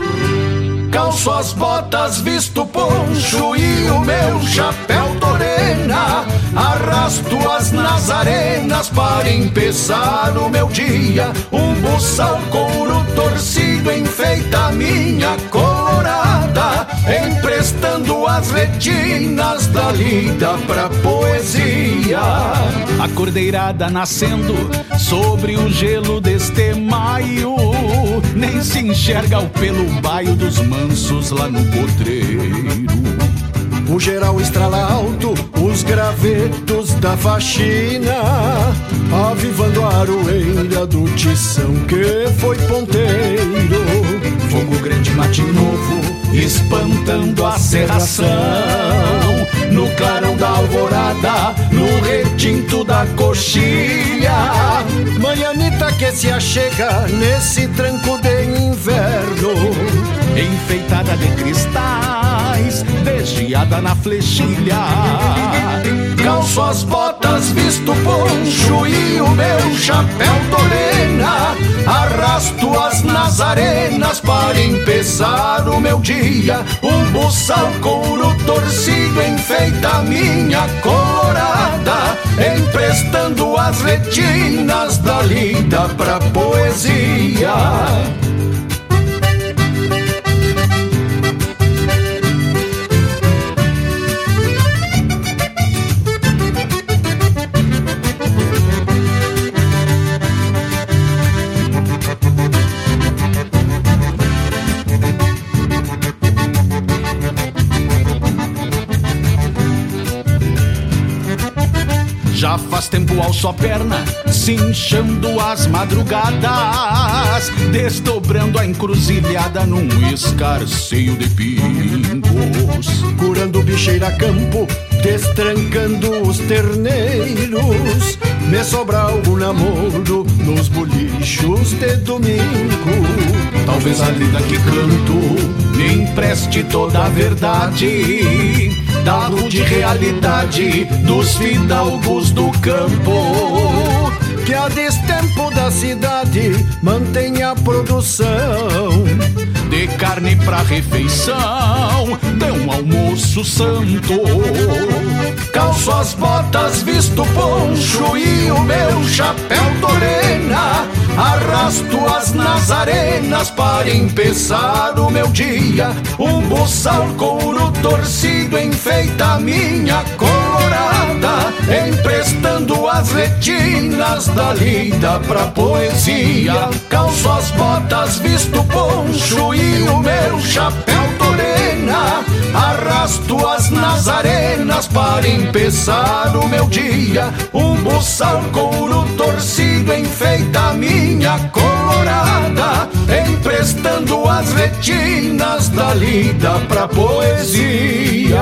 Calço as botas, visto poncho e o meu chapéu torena. Arrasto as nazarenas para empezar o meu dia. Um buçal couro torcido enfeita minha colorada, emprestando as retinas da lida pra poesia. A cordeirada nascendo sobre o gelo deste maio, nem se enxerga o pelo baio dos mansos lá no potreiro. O geral estrala alto, os gravetos da faxina, avivando a aroeira do tição que foi ponteiro. Fogo grande mate novo, espantando a serração. No clarão da alvorada, no retinto da coxilha. Manhanita que se achega nesse tranco de inverno, enfeitada de cristais desviada na flechilha. Calço as botas, visto poncho e o meu chapéu torena. Arrasto as nazarenas para empezar o meu dia. Um buçal couro torcido enfeita minha colorada, emprestando as retinas da lida pra poesia. Tempo ao só perna, cinchando as madrugadas, desdobrando a encruzilhada num escarceio de pingos. Curando bicheira campo, destrancando os terneiros. Me sobra algum namoro nos bolichos de domingo. Talvez a lida que canto me empreste toda a verdade da rude realidade dos fidalgos do campo. Que a destempo da cidade mantenha a produção de carne pra refeição, de um almoço santo. Calço as botas, visto poncho e o meu chapéu torena. Arrasto as nazarenas para empezar o meu dia. Um buçal couro torcido enfeita a minha colorada, emprestando as retinas da lida pra poesia. Calço as botas, visto poncho e o meu chapéu torena. Arrasto as nazarenas para empezar o meu dia. Um buçal couro torcido enfeita a minha colorada, emprestando as retinas da lida pra poesia.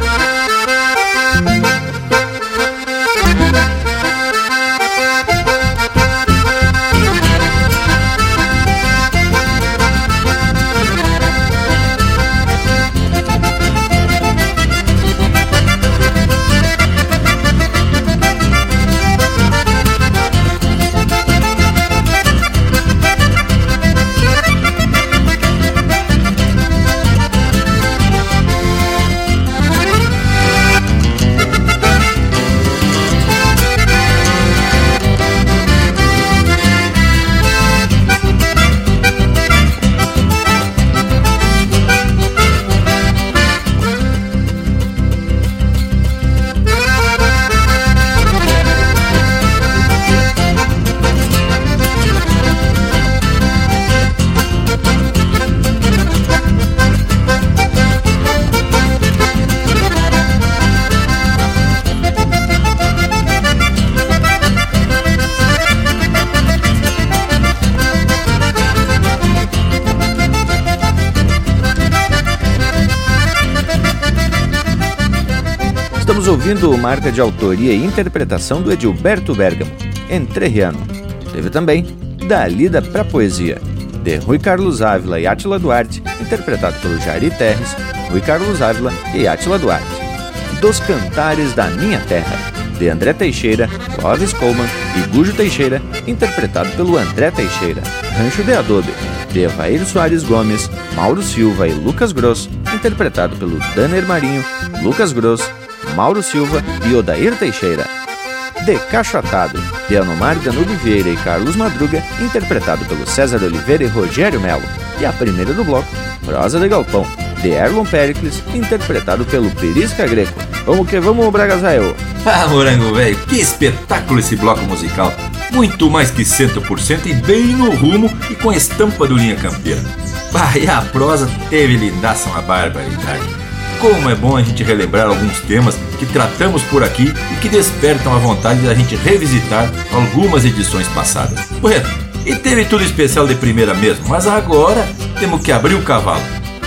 Ouvindo marca de autoria e interpretação do Edilberto Bergamo, Entrerriano. Teve também Da Lida pra Poesia, de Rui Carlos Ávila e Átila Duarte, interpretado pelo Jari Terres, Rui Carlos Ávila e Átila Duarte. Dos Cantares da Minha Terra, de André Teixeira, Clóvis Coleman e Gujo Teixeira, interpretado pelo André Teixeira. Rancho de Adobe, de Evair Soares Gomes, Mauro Silva e Lucas Gross, interpretado pelo Danner Marinho, Lucas Gross, Mauro Silva e Odair Teixeira. De Cachatado, de Anomar Danube Vieira e Carlos Madruga, interpretado pelo César Oliveira e Rogério Melo. E a primeira do bloco, Prosa de Galpão, de Erlon Pericles, interpretado pelo Perisca Greco. Vamos que vamos, Bragazael! Ah, morango velho, que espetáculo esse bloco musical! Muito mais que 100% e bem no rumo e com a estampa do Linha Campeira. Ah, e a prosa teve lindaça uma barbaridade. Como é bom a gente relembrar alguns temas que tratamos por aqui e que despertam a vontade da gente revisitar algumas edições passadas. Correto? E teve tudo especial de primeira mesmo, mas agora temos que abrir o cavalo.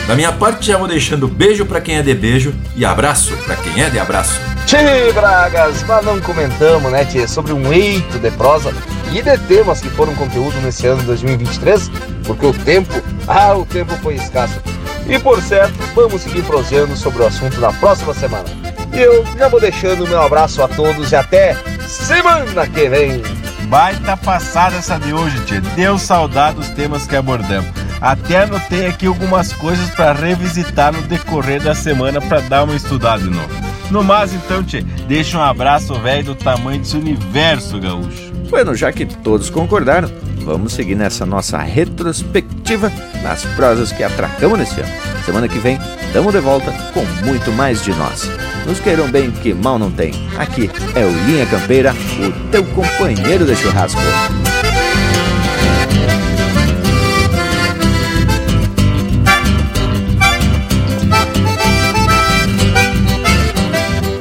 Da minha parte, já vou deixando beijo para quem é de beijo e abraço para quem é de abraço. Tchê, Bragas, mas não comentamos, né, Tchê, sobre um eito de prosa e de temas que foram conteúdo nesse ano de 2023, porque o tempo, ah, o tempo foi escasso. E por certo, vamos seguir proseando sobre o assunto na próxima semana. E eu já vou deixando o meu abraço a todos e até semana que vem. Baita passada essa de hoje, tia. Deu saudade dos temas que abordamos. Até anotei aqui algumas coisas para revisitar no decorrer da semana para dar uma estudada de novo. No mais, então, tia, deixa um abraço velho do tamanho desse universo gaúcho. Bueno, já que todos concordaram, vamos seguir nessa nossa retrospectiva nas prosas que atracamos nesse ano. Semana que vem, estamos de volta com muito mais de nós. Nos queiram bem que mal não tem. Aqui é o Linha Campeira, o teu companheiro de churrasco.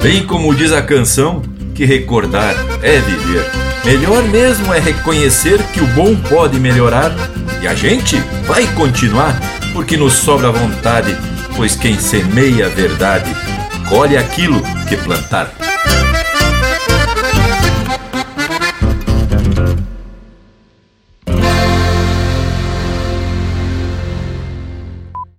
Bem como diz a canção, que recordar é viver. Melhor mesmo é reconhecer que o bom pode melhorar e a gente vai continuar, porque nos sobra vontade, pois quem semeia a verdade colhe aquilo que plantar.